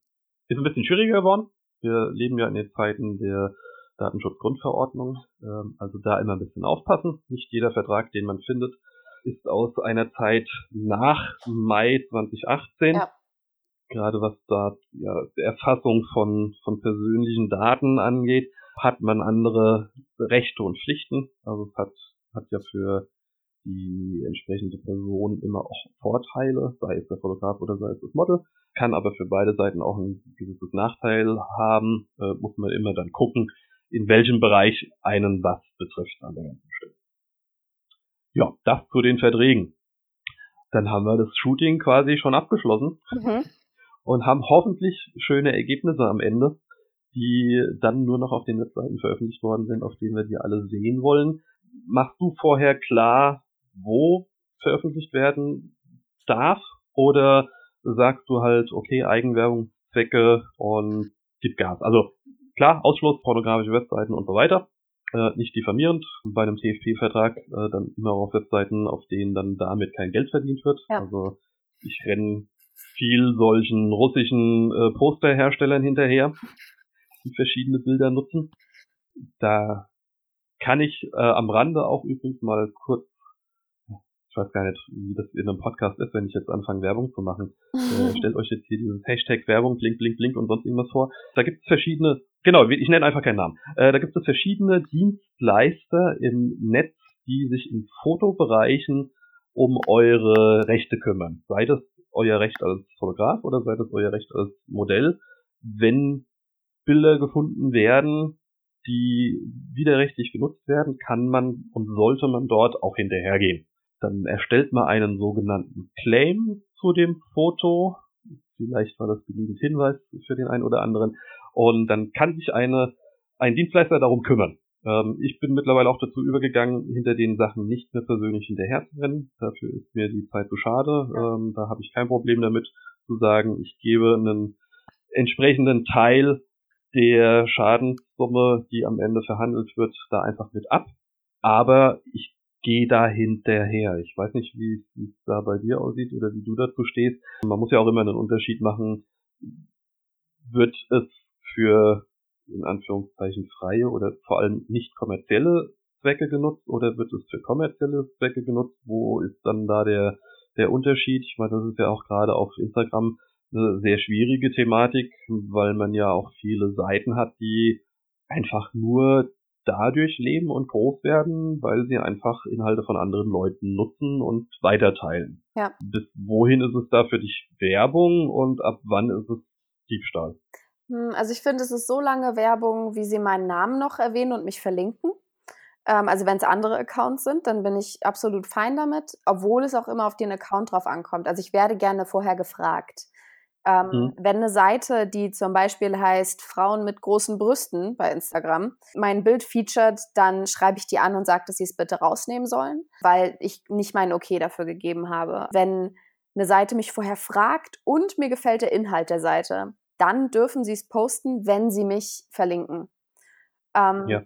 Ist ein bisschen schwieriger geworden. Wir leben ja in den Zeiten der Datenschutzgrundverordnung. Ähm, also da immer ein bisschen aufpassen. Nicht jeder Vertrag, den man findet, ist aus einer Zeit nach Mai 2018. Ja gerade was da ja, Erfassung von, von persönlichen Daten angeht, hat man andere Rechte und Pflichten. Also es hat, hat ja für die entsprechende Person immer auch Vorteile, sei es der Fotograf oder sei es das Model, kann aber für beide Seiten auch ein gewisses Nachteil haben, äh, muss man immer dann gucken, in welchem Bereich einen was betrifft an der ganzen Stelle. Ja, das zu den Verträgen. Dann haben wir das Shooting quasi schon abgeschlossen. Mhm und haben hoffentlich schöne Ergebnisse am Ende, die dann nur noch auf den Webseiten veröffentlicht worden sind, auf denen wir die alle sehen wollen. Machst du vorher klar, wo veröffentlicht werden darf oder sagst du halt, okay, Eigenwerbungszwecke und gib Gas? Also klar, Ausschluss, pornografische Webseiten und so weiter. Äh, nicht diffamierend. Bei einem TFP-Vertrag äh, dann immer auf Webseiten, auf denen dann damit kein Geld verdient wird. Ja. Also ich renne viel solchen russischen äh, Posterherstellern hinterher, die verschiedene Bilder nutzen. Da kann ich äh, am Rande auch übrigens mal kurz, ich weiß gar nicht, wie das in einem Podcast ist, wenn ich jetzt anfange, Werbung zu machen. Äh, stellt euch jetzt hier dieses Hashtag Werbung, Blink, Blink, Blink und sonst irgendwas vor. Da gibt es verschiedene, genau, ich nenne einfach keinen Namen. Äh, da gibt es verschiedene Dienstleister im Netz, die sich in Fotobereichen um eure Rechte kümmern. Sei das euer Recht als Fotograf oder seid es euer Recht als Modell, wenn Bilder gefunden werden, die widerrechtlich genutzt werden, kann man und sollte man dort auch hinterhergehen. Dann erstellt man einen sogenannten Claim zu dem Foto. Vielleicht war das genügend Hinweis für den einen oder anderen. Und dann kann sich eine, ein Dienstleister darum kümmern. Ähm, ich bin mittlerweile auch dazu übergegangen, hinter den Sachen nicht mehr persönlich hinterher zu rennen. Dafür ist mir die Zeit zu schade. Ähm, da habe ich kein Problem damit zu sagen, ich gebe einen entsprechenden Teil der Schadenssumme, die am Ende verhandelt wird, da einfach mit ab. Aber ich gehe da hinterher. Ich weiß nicht, wie es da bei dir aussieht oder wie du dazu stehst. Man muss ja auch immer einen Unterschied machen. Wird es für in Anführungszeichen freie oder vor allem nicht kommerzielle Zwecke genutzt oder wird es für kommerzielle Zwecke genutzt? Wo ist dann da der, der Unterschied? Ich meine, das ist ja auch gerade auf Instagram eine sehr schwierige Thematik, weil man ja auch viele Seiten hat, die einfach nur dadurch leben und groß werden, weil sie einfach Inhalte von anderen Leuten nutzen und weiterteilen. Ja. Bis wohin ist es da für dich Werbung und ab wann ist es Diebstahl? Hm, also ich finde, es ist so lange Werbung, wie sie meinen Namen noch erwähnen und mich verlinken. Ähm, also wenn es andere Accounts sind, dann bin ich absolut fein damit, obwohl es auch immer auf den Account drauf ankommt. Also ich werde gerne vorher gefragt. Ähm, mhm. Wenn eine Seite, die zum Beispiel heißt Frauen mit großen Brüsten bei Instagram, mein Bild featured, dann schreibe ich die an und sage, dass sie es bitte rausnehmen sollen, weil ich nicht mein Okay dafür gegeben habe. Wenn eine Seite mich vorher fragt und mir gefällt der Inhalt der Seite, dann dürfen sie es posten, wenn sie mich verlinken. Ähm, ja.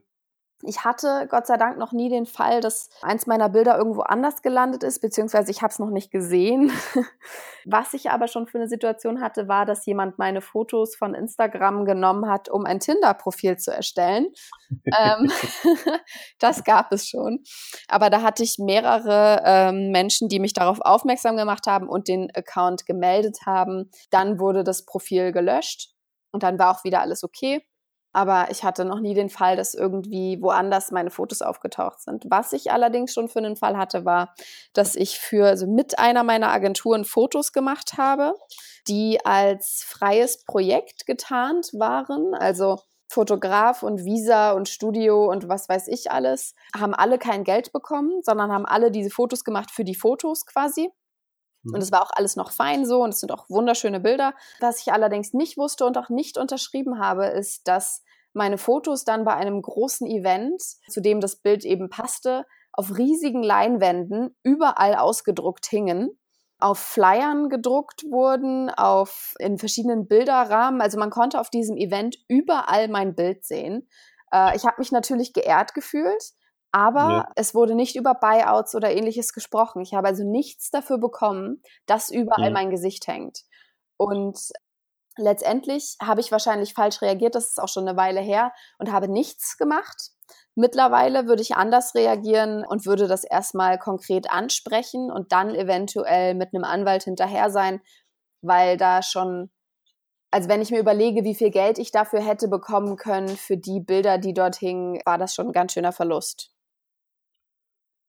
Ich hatte Gott sei Dank noch nie den Fall, dass eins meiner Bilder irgendwo anders gelandet ist, beziehungsweise ich habe es noch nicht gesehen. Was ich aber schon für eine Situation hatte, war, dass jemand meine Fotos von Instagram genommen hat, um ein Tinder-Profil zu erstellen. ähm, das gab es schon. Aber da hatte ich mehrere ähm, Menschen, die mich darauf aufmerksam gemacht haben und den Account gemeldet haben. Dann wurde das Profil gelöscht und dann war auch wieder alles okay. Aber ich hatte noch nie den Fall, dass irgendwie woanders meine Fotos aufgetaucht sind. Was ich allerdings schon für einen Fall hatte, war, dass ich für, also mit einer meiner Agenturen Fotos gemacht habe, die als freies Projekt getarnt waren. Also Fotograf und Visa und Studio und was weiß ich alles, haben alle kein Geld bekommen, sondern haben alle diese Fotos gemacht für die Fotos quasi. Und es war auch alles noch fein so und es sind auch wunderschöne Bilder. Was ich allerdings nicht wusste und auch nicht unterschrieben habe, ist, dass meine Fotos dann bei einem großen Event, zu dem das Bild eben passte, auf riesigen Leinwänden überall ausgedruckt hingen, auf Flyern gedruckt wurden, auf in verschiedenen Bilderrahmen. Also man konnte auf diesem Event überall mein Bild sehen. Äh, ich habe mich natürlich geehrt gefühlt, aber ja. es wurde nicht über Buyouts oder ähnliches gesprochen. Ich habe also nichts dafür bekommen, dass überall ja. mein Gesicht hängt. Und letztendlich habe ich wahrscheinlich falsch reagiert, das ist auch schon eine Weile her und habe nichts gemacht. Mittlerweile würde ich anders reagieren und würde das erstmal konkret ansprechen und dann eventuell mit einem Anwalt hinterher sein, weil da schon, also wenn ich mir überlege, wie viel Geld ich dafür hätte bekommen können für die Bilder, die dort hingen, war das schon ein ganz schöner Verlust.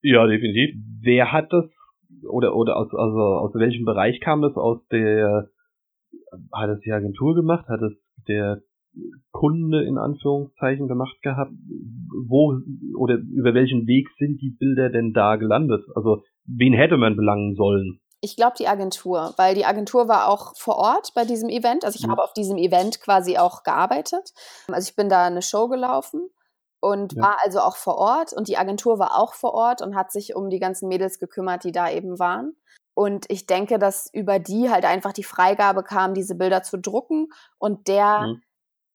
Ja, definitiv. Wer hat das oder oder aus also aus welchem Bereich kam das aus der hat es die Agentur gemacht, hat es der Kunde in Anführungszeichen gemacht gehabt? Wo oder über welchen Weg sind die Bilder denn da gelandet? Also wen hätte man belangen sollen? Ich glaube die Agentur, weil die Agentur war auch vor Ort bei diesem Event. Also ich mhm. habe auf diesem Event quasi auch gearbeitet. Also ich bin da eine Show gelaufen und ja. war also auch vor Ort und die Agentur war auch vor Ort und hat sich um die ganzen Mädels gekümmert, die da eben waren. Und ich denke, dass über die halt einfach die Freigabe kam, diese Bilder zu drucken und der, mhm.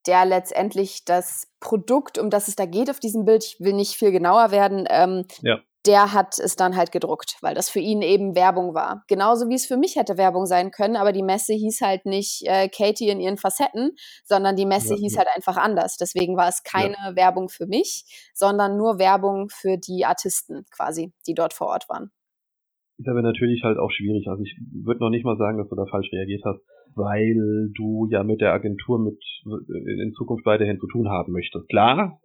der letztendlich das Produkt, um das es da geht auf diesem Bild, ich will nicht viel genauer werden, ähm, ja. Der hat es dann halt gedruckt, weil das für ihn eben Werbung war. Genauso wie es für mich hätte Werbung sein können, aber die Messe hieß halt nicht äh, Katie in ihren Facetten, sondern die Messe ja, hieß ja. halt einfach anders. Deswegen war es keine Werbung für mich, sondern nur Werbung für die Artisten quasi, die dort vor Ort waren ist aber natürlich halt auch schwierig. Also ich würde noch nicht mal sagen, dass du da falsch reagiert hast, weil du ja mit der Agentur mit in Zukunft weiterhin zu tun haben möchtest. Klar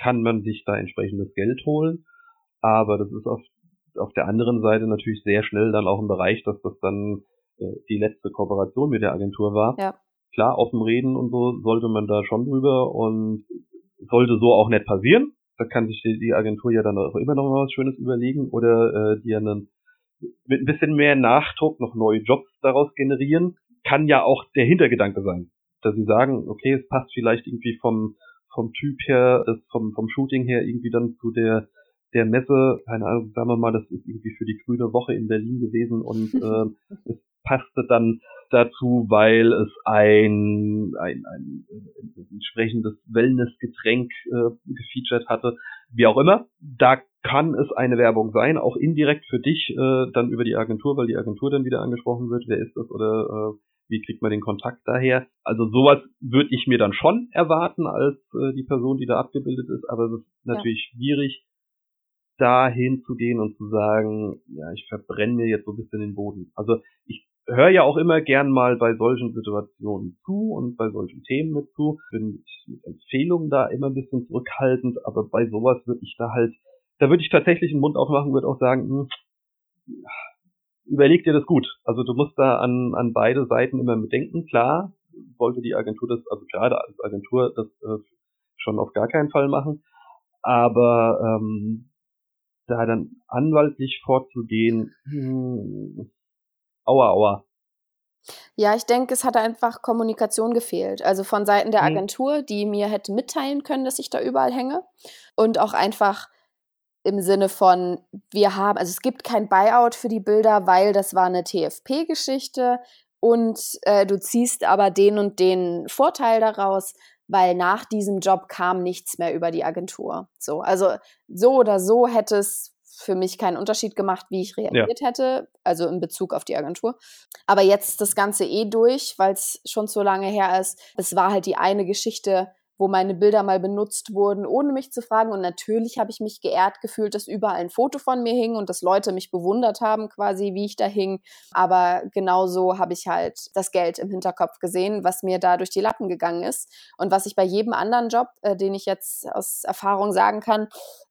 kann man sich da entsprechendes Geld holen, aber das ist auf, auf der anderen Seite natürlich sehr schnell dann auch im Bereich, dass das dann äh, die letzte Kooperation mit der Agentur war. Ja. Klar, offen reden und so sollte man da schon drüber und sollte so auch nicht passieren. Da kann sich die Agentur ja dann auch immer noch was Schönes überlegen oder äh, dir einen mit ein bisschen mehr Nachdruck noch neue Jobs daraus generieren, kann ja auch der Hintergedanke sein. Dass sie sagen, okay, es passt vielleicht irgendwie vom, vom Typ her, das vom, vom Shooting her irgendwie dann zu der, der Messe, keine Ahnung, sagen wir mal, das ist irgendwie für die grüne Woche in Berlin gewesen und äh, es passte dann dazu, weil es ein, ein, ein, ein entsprechendes Wellnessgetränk äh, gefeatured hatte, wie auch immer. Da kann es eine Werbung sein, auch indirekt für dich, äh, dann über die Agentur, weil die Agentur dann wieder angesprochen wird, wer ist das oder äh, wie kriegt man den Kontakt daher. Also sowas würde ich mir dann schon erwarten als äh, die Person, die da abgebildet ist, aber es ist natürlich ja. schwierig, dahin zu gehen und zu sagen, ja, ich verbrenne mir jetzt so ein bisschen den Boden. Also ich höre ja auch immer gern mal bei solchen Situationen zu und bei solchen Themen mit zu. Bin mit Empfehlungen da immer ein bisschen zurückhaltend, aber bei sowas würde ich da halt da würde ich tatsächlich einen Mund aufmachen, würde auch sagen, mh, überleg dir das gut. Also du musst da an, an beide Seiten immer bedenken. Klar, sollte die Agentur das, also gerade als Agentur, das äh, schon auf gar keinen Fall machen. Aber ähm, da dann anwaltlich vorzugehen, hm, aua, aua. Ja, ich denke, es hat einfach Kommunikation gefehlt. Also von Seiten der mhm. Agentur, die mir hätte mitteilen können, dass ich da überall hänge. Und auch einfach im Sinne von, wir haben, also es gibt kein Buyout für die Bilder, weil das war eine TFP-Geschichte und äh, du ziehst aber den und den Vorteil daraus, weil nach diesem Job kam nichts mehr über die Agentur. So, also so oder so hätte es für mich keinen Unterschied gemacht, wie ich reagiert ja. hätte, also in Bezug auf die Agentur. Aber jetzt das Ganze eh durch, weil es schon so lange her ist. Es war halt die eine Geschichte, wo meine Bilder mal benutzt wurden, ohne mich zu fragen. Und natürlich habe ich mich geehrt gefühlt, dass überall ein Foto von mir hing und dass Leute mich bewundert haben, quasi, wie ich da hing. Aber genauso habe ich halt das Geld im Hinterkopf gesehen, was mir da durch die Lappen gegangen ist. Und was ich bei jedem anderen Job, äh, den ich jetzt aus Erfahrung sagen kann,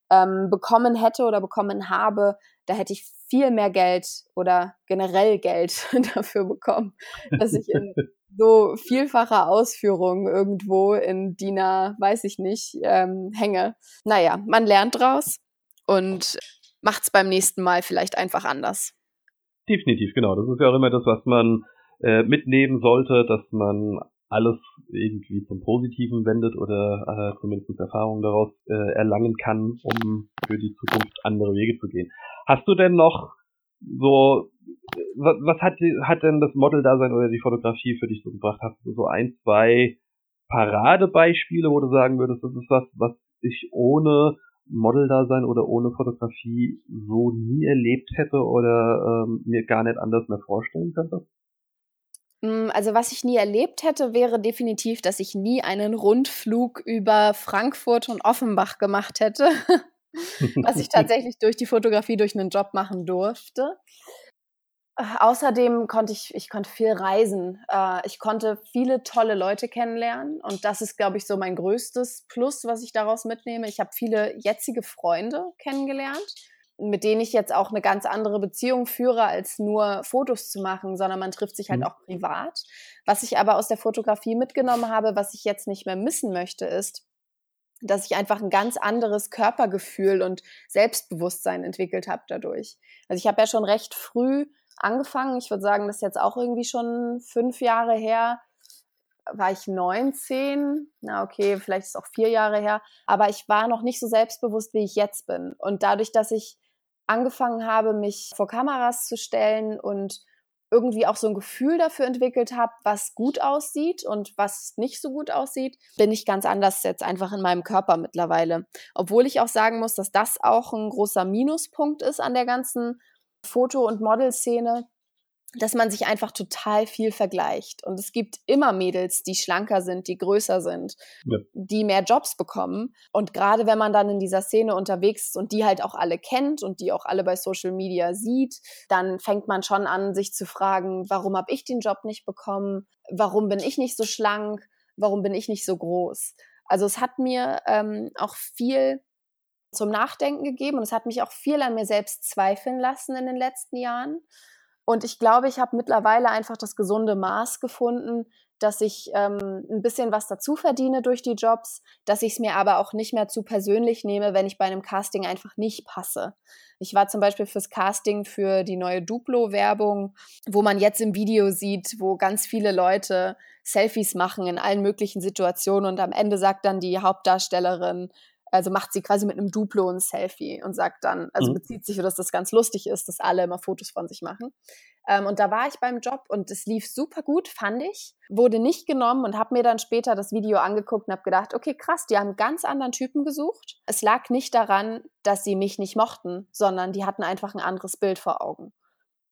ähm, bekommen hätte oder bekommen habe, da hätte ich viel mehr Geld oder generell Geld dafür bekommen, dass ich in so vielfacher Ausführung irgendwo in DINA, weiß ich nicht, ähm, hänge. Naja, man lernt draus und macht es beim nächsten Mal vielleicht einfach anders. Definitiv, genau. Das ist ja auch immer das, was man äh, mitnehmen sollte, dass man alles irgendwie zum Positiven wendet oder äh, zumindest Erfahrungen daraus äh, erlangen kann, um für die Zukunft andere Wege zu gehen. Hast du denn noch so, was, was hat, hat denn das Model-Dasein oder die Fotografie für dich so gebracht? Hast du so ein, zwei Paradebeispiele, wo du sagen würdest, das ist was, was ich ohne Model-Dasein oder ohne Fotografie so nie erlebt hätte oder ähm, mir gar nicht anders mehr vorstellen könnte? Hm, also was ich nie erlebt hätte, wäre definitiv, dass ich nie einen Rundflug über Frankfurt und Offenbach gemacht hätte. was ich tatsächlich durch die Fotografie, durch einen Job machen durfte. Äh, außerdem konnte ich, ich konnte viel reisen. Äh, ich konnte viele tolle Leute kennenlernen und das ist, glaube ich, so mein größtes Plus, was ich daraus mitnehme. Ich habe viele jetzige Freunde kennengelernt, mit denen ich jetzt auch eine ganz andere Beziehung führe, als nur Fotos zu machen, sondern man trifft sich halt mhm. auch privat. Was ich aber aus der Fotografie mitgenommen habe, was ich jetzt nicht mehr missen möchte, ist, dass ich einfach ein ganz anderes Körpergefühl und Selbstbewusstsein entwickelt habe dadurch. Also ich habe ja schon recht früh angefangen. Ich würde sagen, das ist jetzt auch irgendwie schon fünf Jahre her. War ich 19? Na okay, vielleicht ist es auch vier Jahre her. Aber ich war noch nicht so selbstbewusst, wie ich jetzt bin. Und dadurch, dass ich angefangen habe, mich vor Kameras zu stellen und irgendwie auch so ein Gefühl dafür entwickelt habe, was gut aussieht und was nicht so gut aussieht, bin ich ganz anders jetzt einfach in meinem Körper mittlerweile. Obwohl ich auch sagen muss, dass das auch ein großer Minuspunkt ist an der ganzen Foto- und Modelszene, dass man sich einfach total viel vergleicht. Und es gibt immer Mädels, die schlanker sind, die größer sind, ja. die mehr Jobs bekommen. Und gerade wenn man dann in dieser Szene unterwegs ist und die halt auch alle kennt und die auch alle bei Social Media sieht, dann fängt man schon an, sich zu fragen, warum habe ich den Job nicht bekommen? Warum bin ich nicht so schlank? Warum bin ich nicht so groß? Also es hat mir ähm, auch viel zum Nachdenken gegeben und es hat mich auch viel an mir selbst zweifeln lassen in den letzten Jahren. Und ich glaube, ich habe mittlerweile einfach das gesunde Maß gefunden, dass ich ähm, ein bisschen was dazu verdiene durch die Jobs, dass ich es mir aber auch nicht mehr zu persönlich nehme, wenn ich bei einem Casting einfach nicht passe. Ich war zum Beispiel fürs Casting für die neue Duplo-Werbung, wo man jetzt im Video sieht, wo ganz viele Leute Selfies machen in allen möglichen Situationen und am Ende sagt dann die Hauptdarstellerin, also macht sie quasi mit einem Duplo ein Selfie und sagt dann, also mhm. bezieht sich, dass das ganz lustig ist, dass alle immer Fotos von sich machen. Ähm, und da war ich beim Job und es lief super gut, fand ich. Wurde nicht genommen und habe mir dann später das Video angeguckt und habe gedacht, okay, krass, die haben einen ganz anderen Typen gesucht. Es lag nicht daran, dass sie mich nicht mochten, sondern die hatten einfach ein anderes Bild vor Augen.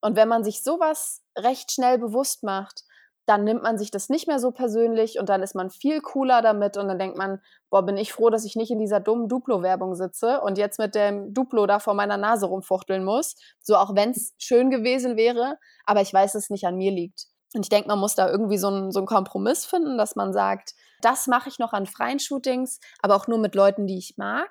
Und wenn man sich sowas recht schnell bewusst macht, dann nimmt man sich das nicht mehr so persönlich und dann ist man viel cooler damit und dann denkt man, boah, bin ich froh, dass ich nicht in dieser dummen Duplo-Werbung sitze und jetzt mit dem Duplo da vor meiner Nase rumfuchteln muss. So auch wenn es schön gewesen wäre, aber ich weiß, dass es nicht an mir liegt. Und ich denke, man muss da irgendwie so einen so Kompromiss finden, dass man sagt, das mache ich noch an freien Shootings, aber auch nur mit Leuten, die ich mag.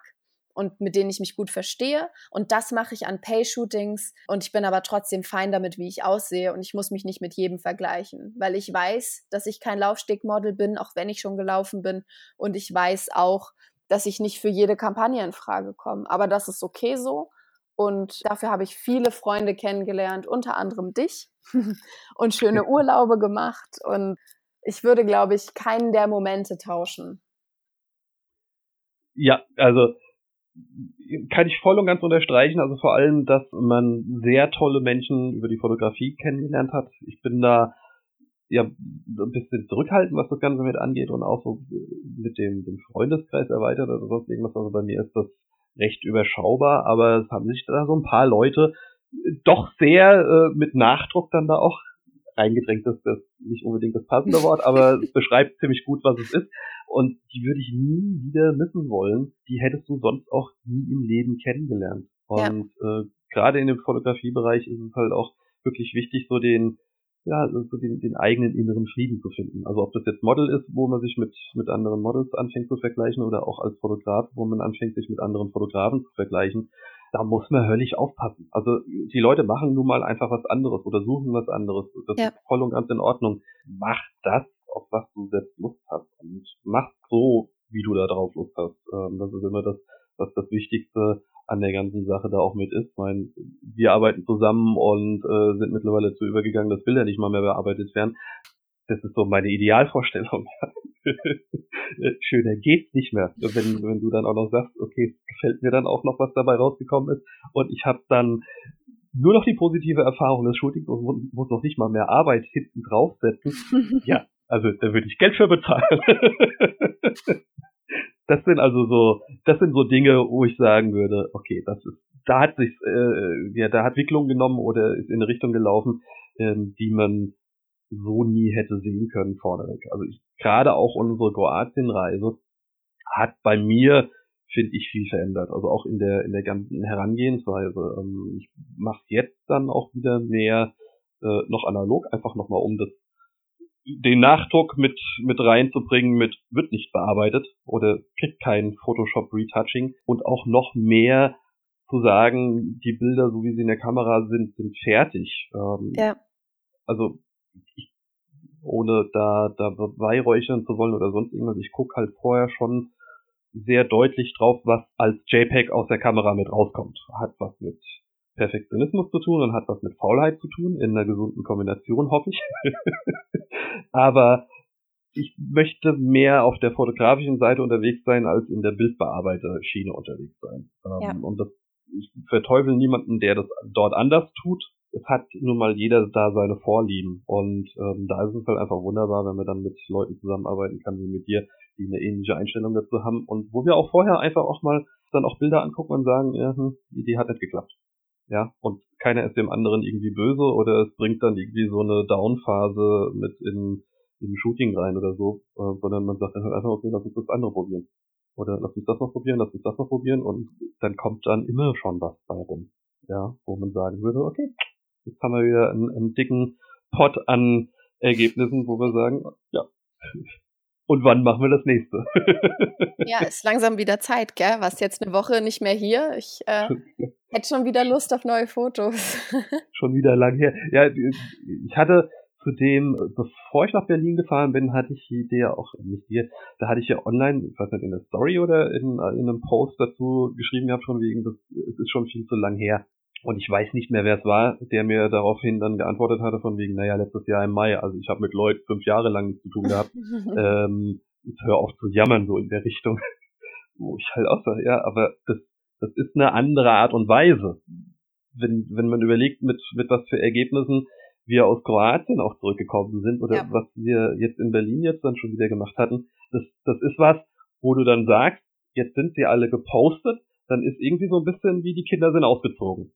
Und mit denen ich mich gut verstehe. Und das mache ich an Pay-Shootings. Und ich bin aber trotzdem fein damit, wie ich aussehe. Und ich muss mich nicht mit jedem vergleichen, weil ich weiß, dass ich kein Laufstegmodel bin, auch wenn ich schon gelaufen bin. Und ich weiß auch, dass ich nicht für jede Kampagne in Frage komme. Aber das ist okay so. Und dafür habe ich viele Freunde kennengelernt, unter anderem dich und schöne Urlaube gemacht. Und ich würde, glaube ich, keinen der Momente tauschen. Ja, also kann ich voll und ganz unterstreichen. Also vor allem, dass man sehr tolle Menschen über die Fotografie kennengelernt hat. Ich bin da ja ein bisschen zurückhaltend, was das Ganze mit angeht und auch so mit dem, dem Freundeskreis erweitert oder sonst irgendwas. Also bei mir ist das recht überschaubar, aber es haben sich da so ein paar Leute doch sehr äh, mit Nachdruck dann da auch reingedrängt ist das nicht unbedingt das passende Wort, aber es beschreibt ziemlich gut, was es ist. Und die würde ich nie wieder missen wollen. Die hättest du sonst auch nie im Leben kennengelernt. Und ja. äh, gerade in dem Fotografiebereich ist es halt auch wirklich wichtig, so den, ja, so den, den eigenen inneren Frieden zu finden. Also ob das jetzt Model ist, wo man sich mit, mit anderen Models anfängt zu vergleichen oder auch als Fotograf, wo man anfängt, sich mit anderen Fotografen zu vergleichen da muss man höllisch aufpassen. Also die Leute machen nun mal einfach was anderes oder suchen was anderes. Das ja. ist voll und ganz in Ordnung. Mach das, auf was du selbst Lust hast und mach so, wie du da drauf Lust hast. Ähm, das ist immer das, was das Wichtigste an der ganzen Sache da auch mit ist. Ich meine, wir arbeiten zusammen und äh, sind mittlerweile zu übergegangen, dass Bilder nicht mal mehr bearbeitet werden. Das ist so meine Idealvorstellung. Schöner geht's nicht mehr. Wenn, wenn du dann auch noch sagst, okay, gefällt mir dann auch noch, was dabei rausgekommen ist. Und ich habe dann nur noch die positive Erfahrung des Shootings und muss noch nicht mal mehr Arbeit hinten draufsetzen. ja, also da würde ich Geld für bezahlen. das sind also so, das sind so Dinge, wo ich sagen würde, okay, das ist, da hat sich, äh, ja, da hat Wicklung genommen oder ist in eine Richtung gelaufen, ähm, die man so nie hätte sehen können vorneweg. Also ich, gerade auch unsere Kroatienreise hat bei mir, finde ich, viel verändert. Also auch in der, in der ganzen Herangehensweise. Ähm, ich mache jetzt dann auch wieder mehr äh, noch analog, einfach nochmal um das den Nachdruck mit, mit reinzubringen mit wird nicht bearbeitet oder kriegt kein Photoshop Retouching und auch noch mehr zu sagen, die Bilder, so wie sie in der Kamera sind, sind fertig. Ähm, ja. Also ich, ohne da, da beweihräuchern zu wollen oder sonst irgendwas, ich gucke halt vorher schon sehr deutlich drauf, was als JPEG aus der Kamera mit rauskommt. Hat was mit Perfektionismus zu tun und hat was mit Faulheit zu tun, in einer gesunden Kombination, hoffe ich. Aber ich möchte mehr auf der fotografischen Seite unterwegs sein, als in der Bildbearbeiter-Schiene unterwegs sein. Ähm, ja. Und das, ich verteufel niemanden, der das dort anders tut es hat nun mal jeder da seine Vorlieben. Und ähm, da ist es halt einfach wunderbar, wenn man dann mit Leuten zusammenarbeiten kann, wie mit dir, die eine ähnliche Einstellung dazu haben. Und wo wir auch vorher einfach auch mal dann auch Bilder angucken und sagen, ja, hm, die Idee hat nicht geklappt. Ja, und keiner ist dem anderen irgendwie böse oder es bringt dann irgendwie so eine Down-Phase mit in, in Shooting rein oder so, äh, sondern man sagt dann halt einfach, okay, lass uns das andere probieren. Oder lass uns das noch probieren, lass uns das noch probieren und dann kommt dann immer schon was bei rum. Ja, wo man sagen würde, okay, Jetzt haben wir wieder einen, einen dicken Pot an Ergebnissen, wo wir sagen, ja. Und wann machen wir das nächste? ja, ist langsam wieder Zeit, gell? Was jetzt eine Woche nicht mehr hier. Ich äh, hätte schon wieder Lust auf neue Fotos. schon wieder lang her. Ja, ich hatte zudem, bevor ich nach Berlin gefahren bin, hatte ich die Idee auch, nicht dir, da hatte ich ja online, ich weiß nicht, in der Story oder in, in einem Post dazu geschrieben gehabt, schon wegen, das es ist schon viel zu lang her. Und ich weiß nicht mehr, wer es war, der mir daraufhin dann geantwortet hatte, von wegen, naja, letztes Jahr im Mai, also ich habe mit Lloyd fünf Jahre lang nichts zu tun gehabt. ähm, jetzt hör auf zu jammern, so in der Richtung. Wo ich halt auch sage, ja, aber das, das ist eine andere Art und Weise. Wenn, wenn man überlegt, mit, mit was für Ergebnissen wir aus Kroatien auch zurückgekommen sind oder ja. was wir jetzt in Berlin jetzt dann schon wieder gemacht hatten, das, das ist was, wo du dann sagst, jetzt sind sie alle gepostet, dann ist irgendwie so ein bisschen wie die Kinder sind ausgezogen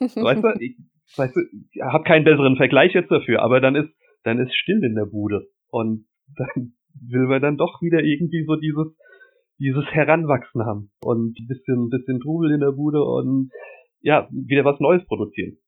weißt du, ich, weißt du, ich habe keinen besseren Vergleich jetzt dafür, aber dann ist, dann ist still in der Bude. Und dann will man dann doch wieder irgendwie so dieses, dieses Heranwachsen haben und ein bisschen, bisschen Trubel in der Bude und ja, wieder was Neues produzieren.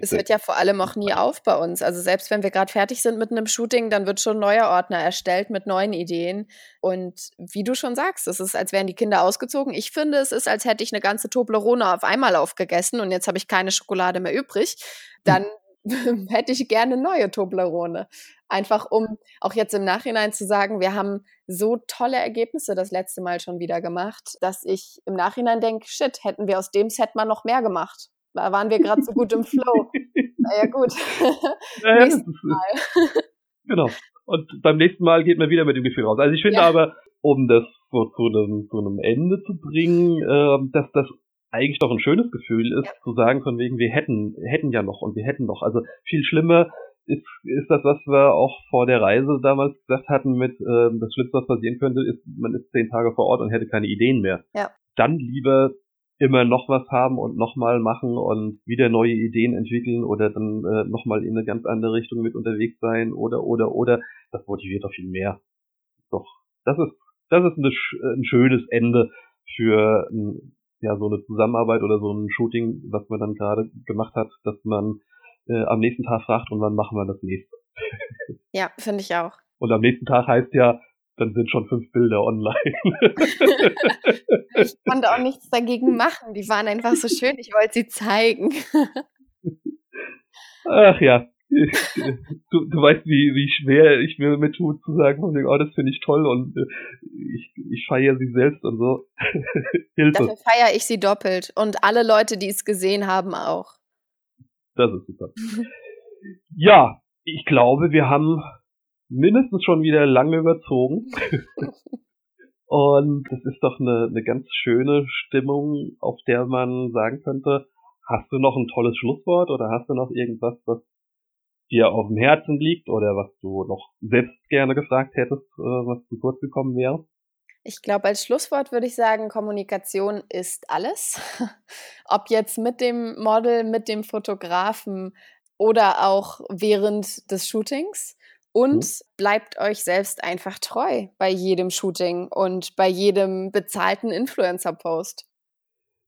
Es hört ja vor allem auch nie auf bei uns. Also selbst wenn wir gerade fertig sind mit einem Shooting, dann wird schon ein neuer Ordner erstellt mit neuen Ideen. Und wie du schon sagst, es ist, als wären die Kinder ausgezogen. Ich finde, es ist, als hätte ich eine ganze Toblerone auf einmal aufgegessen und jetzt habe ich keine Schokolade mehr übrig. Dann hätte ich gerne neue Toblerone. Einfach um auch jetzt im Nachhinein zu sagen, wir haben so tolle Ergebnisse das letzte Mal schon wieder gemacht, dass ich im Nachhinein denke, shit, hätten wir aus dem Set mal noch mehr gemacht. Da waren wir gerade so gut im Flow. Naja, gut. Naja, Mal. genau. Und beim nächsten Mal geht man wieder mit dem Gefühl raus. Also ich finde ja. aber, um das so zu einem, zu einem Ende zu bringen, äh, dass das eigentlich doch ein schönes Gefühl ist, ja. zu sagen von wegen, wir hätten, hätten ja noch und wir hätten noch. Also viel schlimmer ist, ist das, was wir auch vor der Reise damals gesagt hatten mit, äh, das Schlimmste, was passieren könnte, ist, man ist zehn Tage vor Ort und hätte keine Ideen mehr. Ja. Dann lieber immer noch was haben und nochmal machen und wieder neue Ideen entwickeln oder dann äh, nochmal in eine ganz andere Richtung mit unterwegs sein oder oder oder das motiviert doch viel mehr. Doch, das ist das ist eine, ein schönes Ende für ja so eine Zusammenarbeit oder so ein Shooting, was man dann gerade gemacht hat, dass man äh, am nächsten Tag fragt und wann machen wir das nächste. ja, finde ich auch. Und am nächsten Tag heißt ja, dann sind schon fünf Bilder online. ich konnte auch nichts dagegen machen. Die waren einfach so schön. Ich wollte sie zeigen. Ach ja. Du, du weißt, wie, wie schwer ich mir mit tue, zu sagen, oh, das finde ich toll und äh, ich, ich feiere sie selbst und so. Hilfe. Dafür feiere ich sie doppelt und alle Leute, die es gesehen haben, auch. Das ist super. ja, ich glaube, wir haben mindestens schon wieder lange überzogen. Und es ist doch eine, eine ganz schöne Stimmung, auf der man sagen könnte, hast du noch ein tolles Schlusswort oder hast du noch irgendwas, was dir auf dem Herzen liegt oder was du noch selbst gerne gefragt hättest, äh, was zu kurz gekommen wäre? Ich glaube, als Schlusswort würde ich sagen, Kommunikation ist alles. Ob jetzt mit dem Model, mit dem Fotografen oder auch während des Shootings. Und mhm. bleibt euch selbst einfach treu bei jedem Shooting und bei jedem bezahlten Influencer-Post.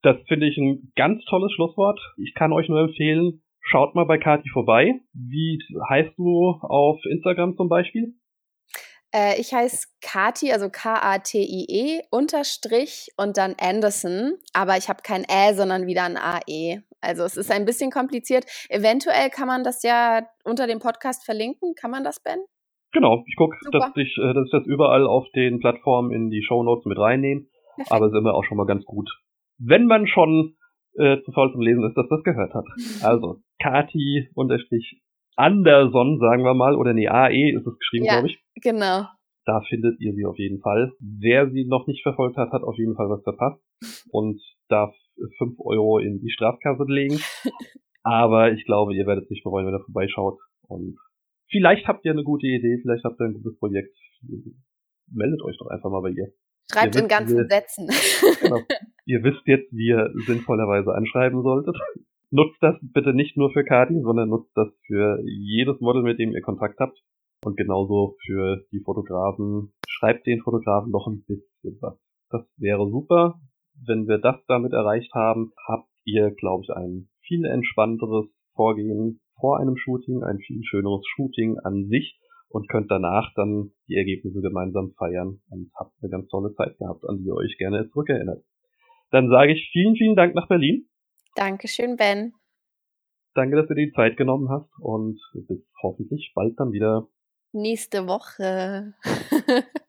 Das finde ich ein ganz tolles Schlusswort. Ich kann euch nur empfehlen, schaut mal bei Kati vorbei. Wie heißt du auf Instagram zum Beispiel? Äh, ich heiße Kati, also K-A-T-I-E, Unterstrich und dann Anderson. Aber ich habe kein Ä, sondern wieder ein A-E. Also es ist ein bisschen kompliziert. Eventuell kann man das ja unter dem Podcast verlinken. Kann man das, Ben? Genau, ich gucke, dass, ich, äh, dass ich das überall auf den Plattformen in die Show Notes mit reinnehme. Perfekt. Aber es ist immer auch schon mal ganz gut. Wenn man schon äh, zu faul zum Lesen ist, dass das gehört hat. Also, Kati unterstrich Anderson, sagen wir mal, oder nee, AE ist es geschrieben, ja, glaube ich. Genau. Da findet ihr sie auf jeden Fall. Wer sie noch nicht verfolgt hat, hat auf jeden Fall was verpasst und darf 5 Euro in die Strafkasse legen. Aber ich glaube, ihr werdet es nicht bereuen, wenn ihr vorbeischaut. Und vielleicht habt ihr eine gute Idee, vielleicht habt ihr ein gutes Projekt. Meldet euch doch einfach mal bei ihr. Schreibt ihr in wisst, ganzen ihr, Sätzen. Genau. Ihr wisst jetzt, wie ihr sinnvollerweise anschreiben solltet. Nutzt das bitte nicht nur für Kati, sondern nutzt das für jedes Model, mit dem ihr Kontakt habt. Und genauso für die Fotografen. Schreibt den Fotografen doch ein bisschen was. Das wäre super. Wenn wir das damit erreicht haben, habt ihr, glaube ich, ein viel entspannteres Vorgehen vor einem Shooting, ein viel schöneres Shooting an sich und könnt danach dann die Ergebnisse gemeinsam feiern und habt eine ganz tolle Zeit gehabt, an die ihr euch gerne zurückerinnert. Dann sage ich vielen, vielen Dank nach Berlin. Dankeschön, Ben. Danke, dass du dir die Zeit genommen hast und bis hoffentlich bald dann wieder. Nächste Woche.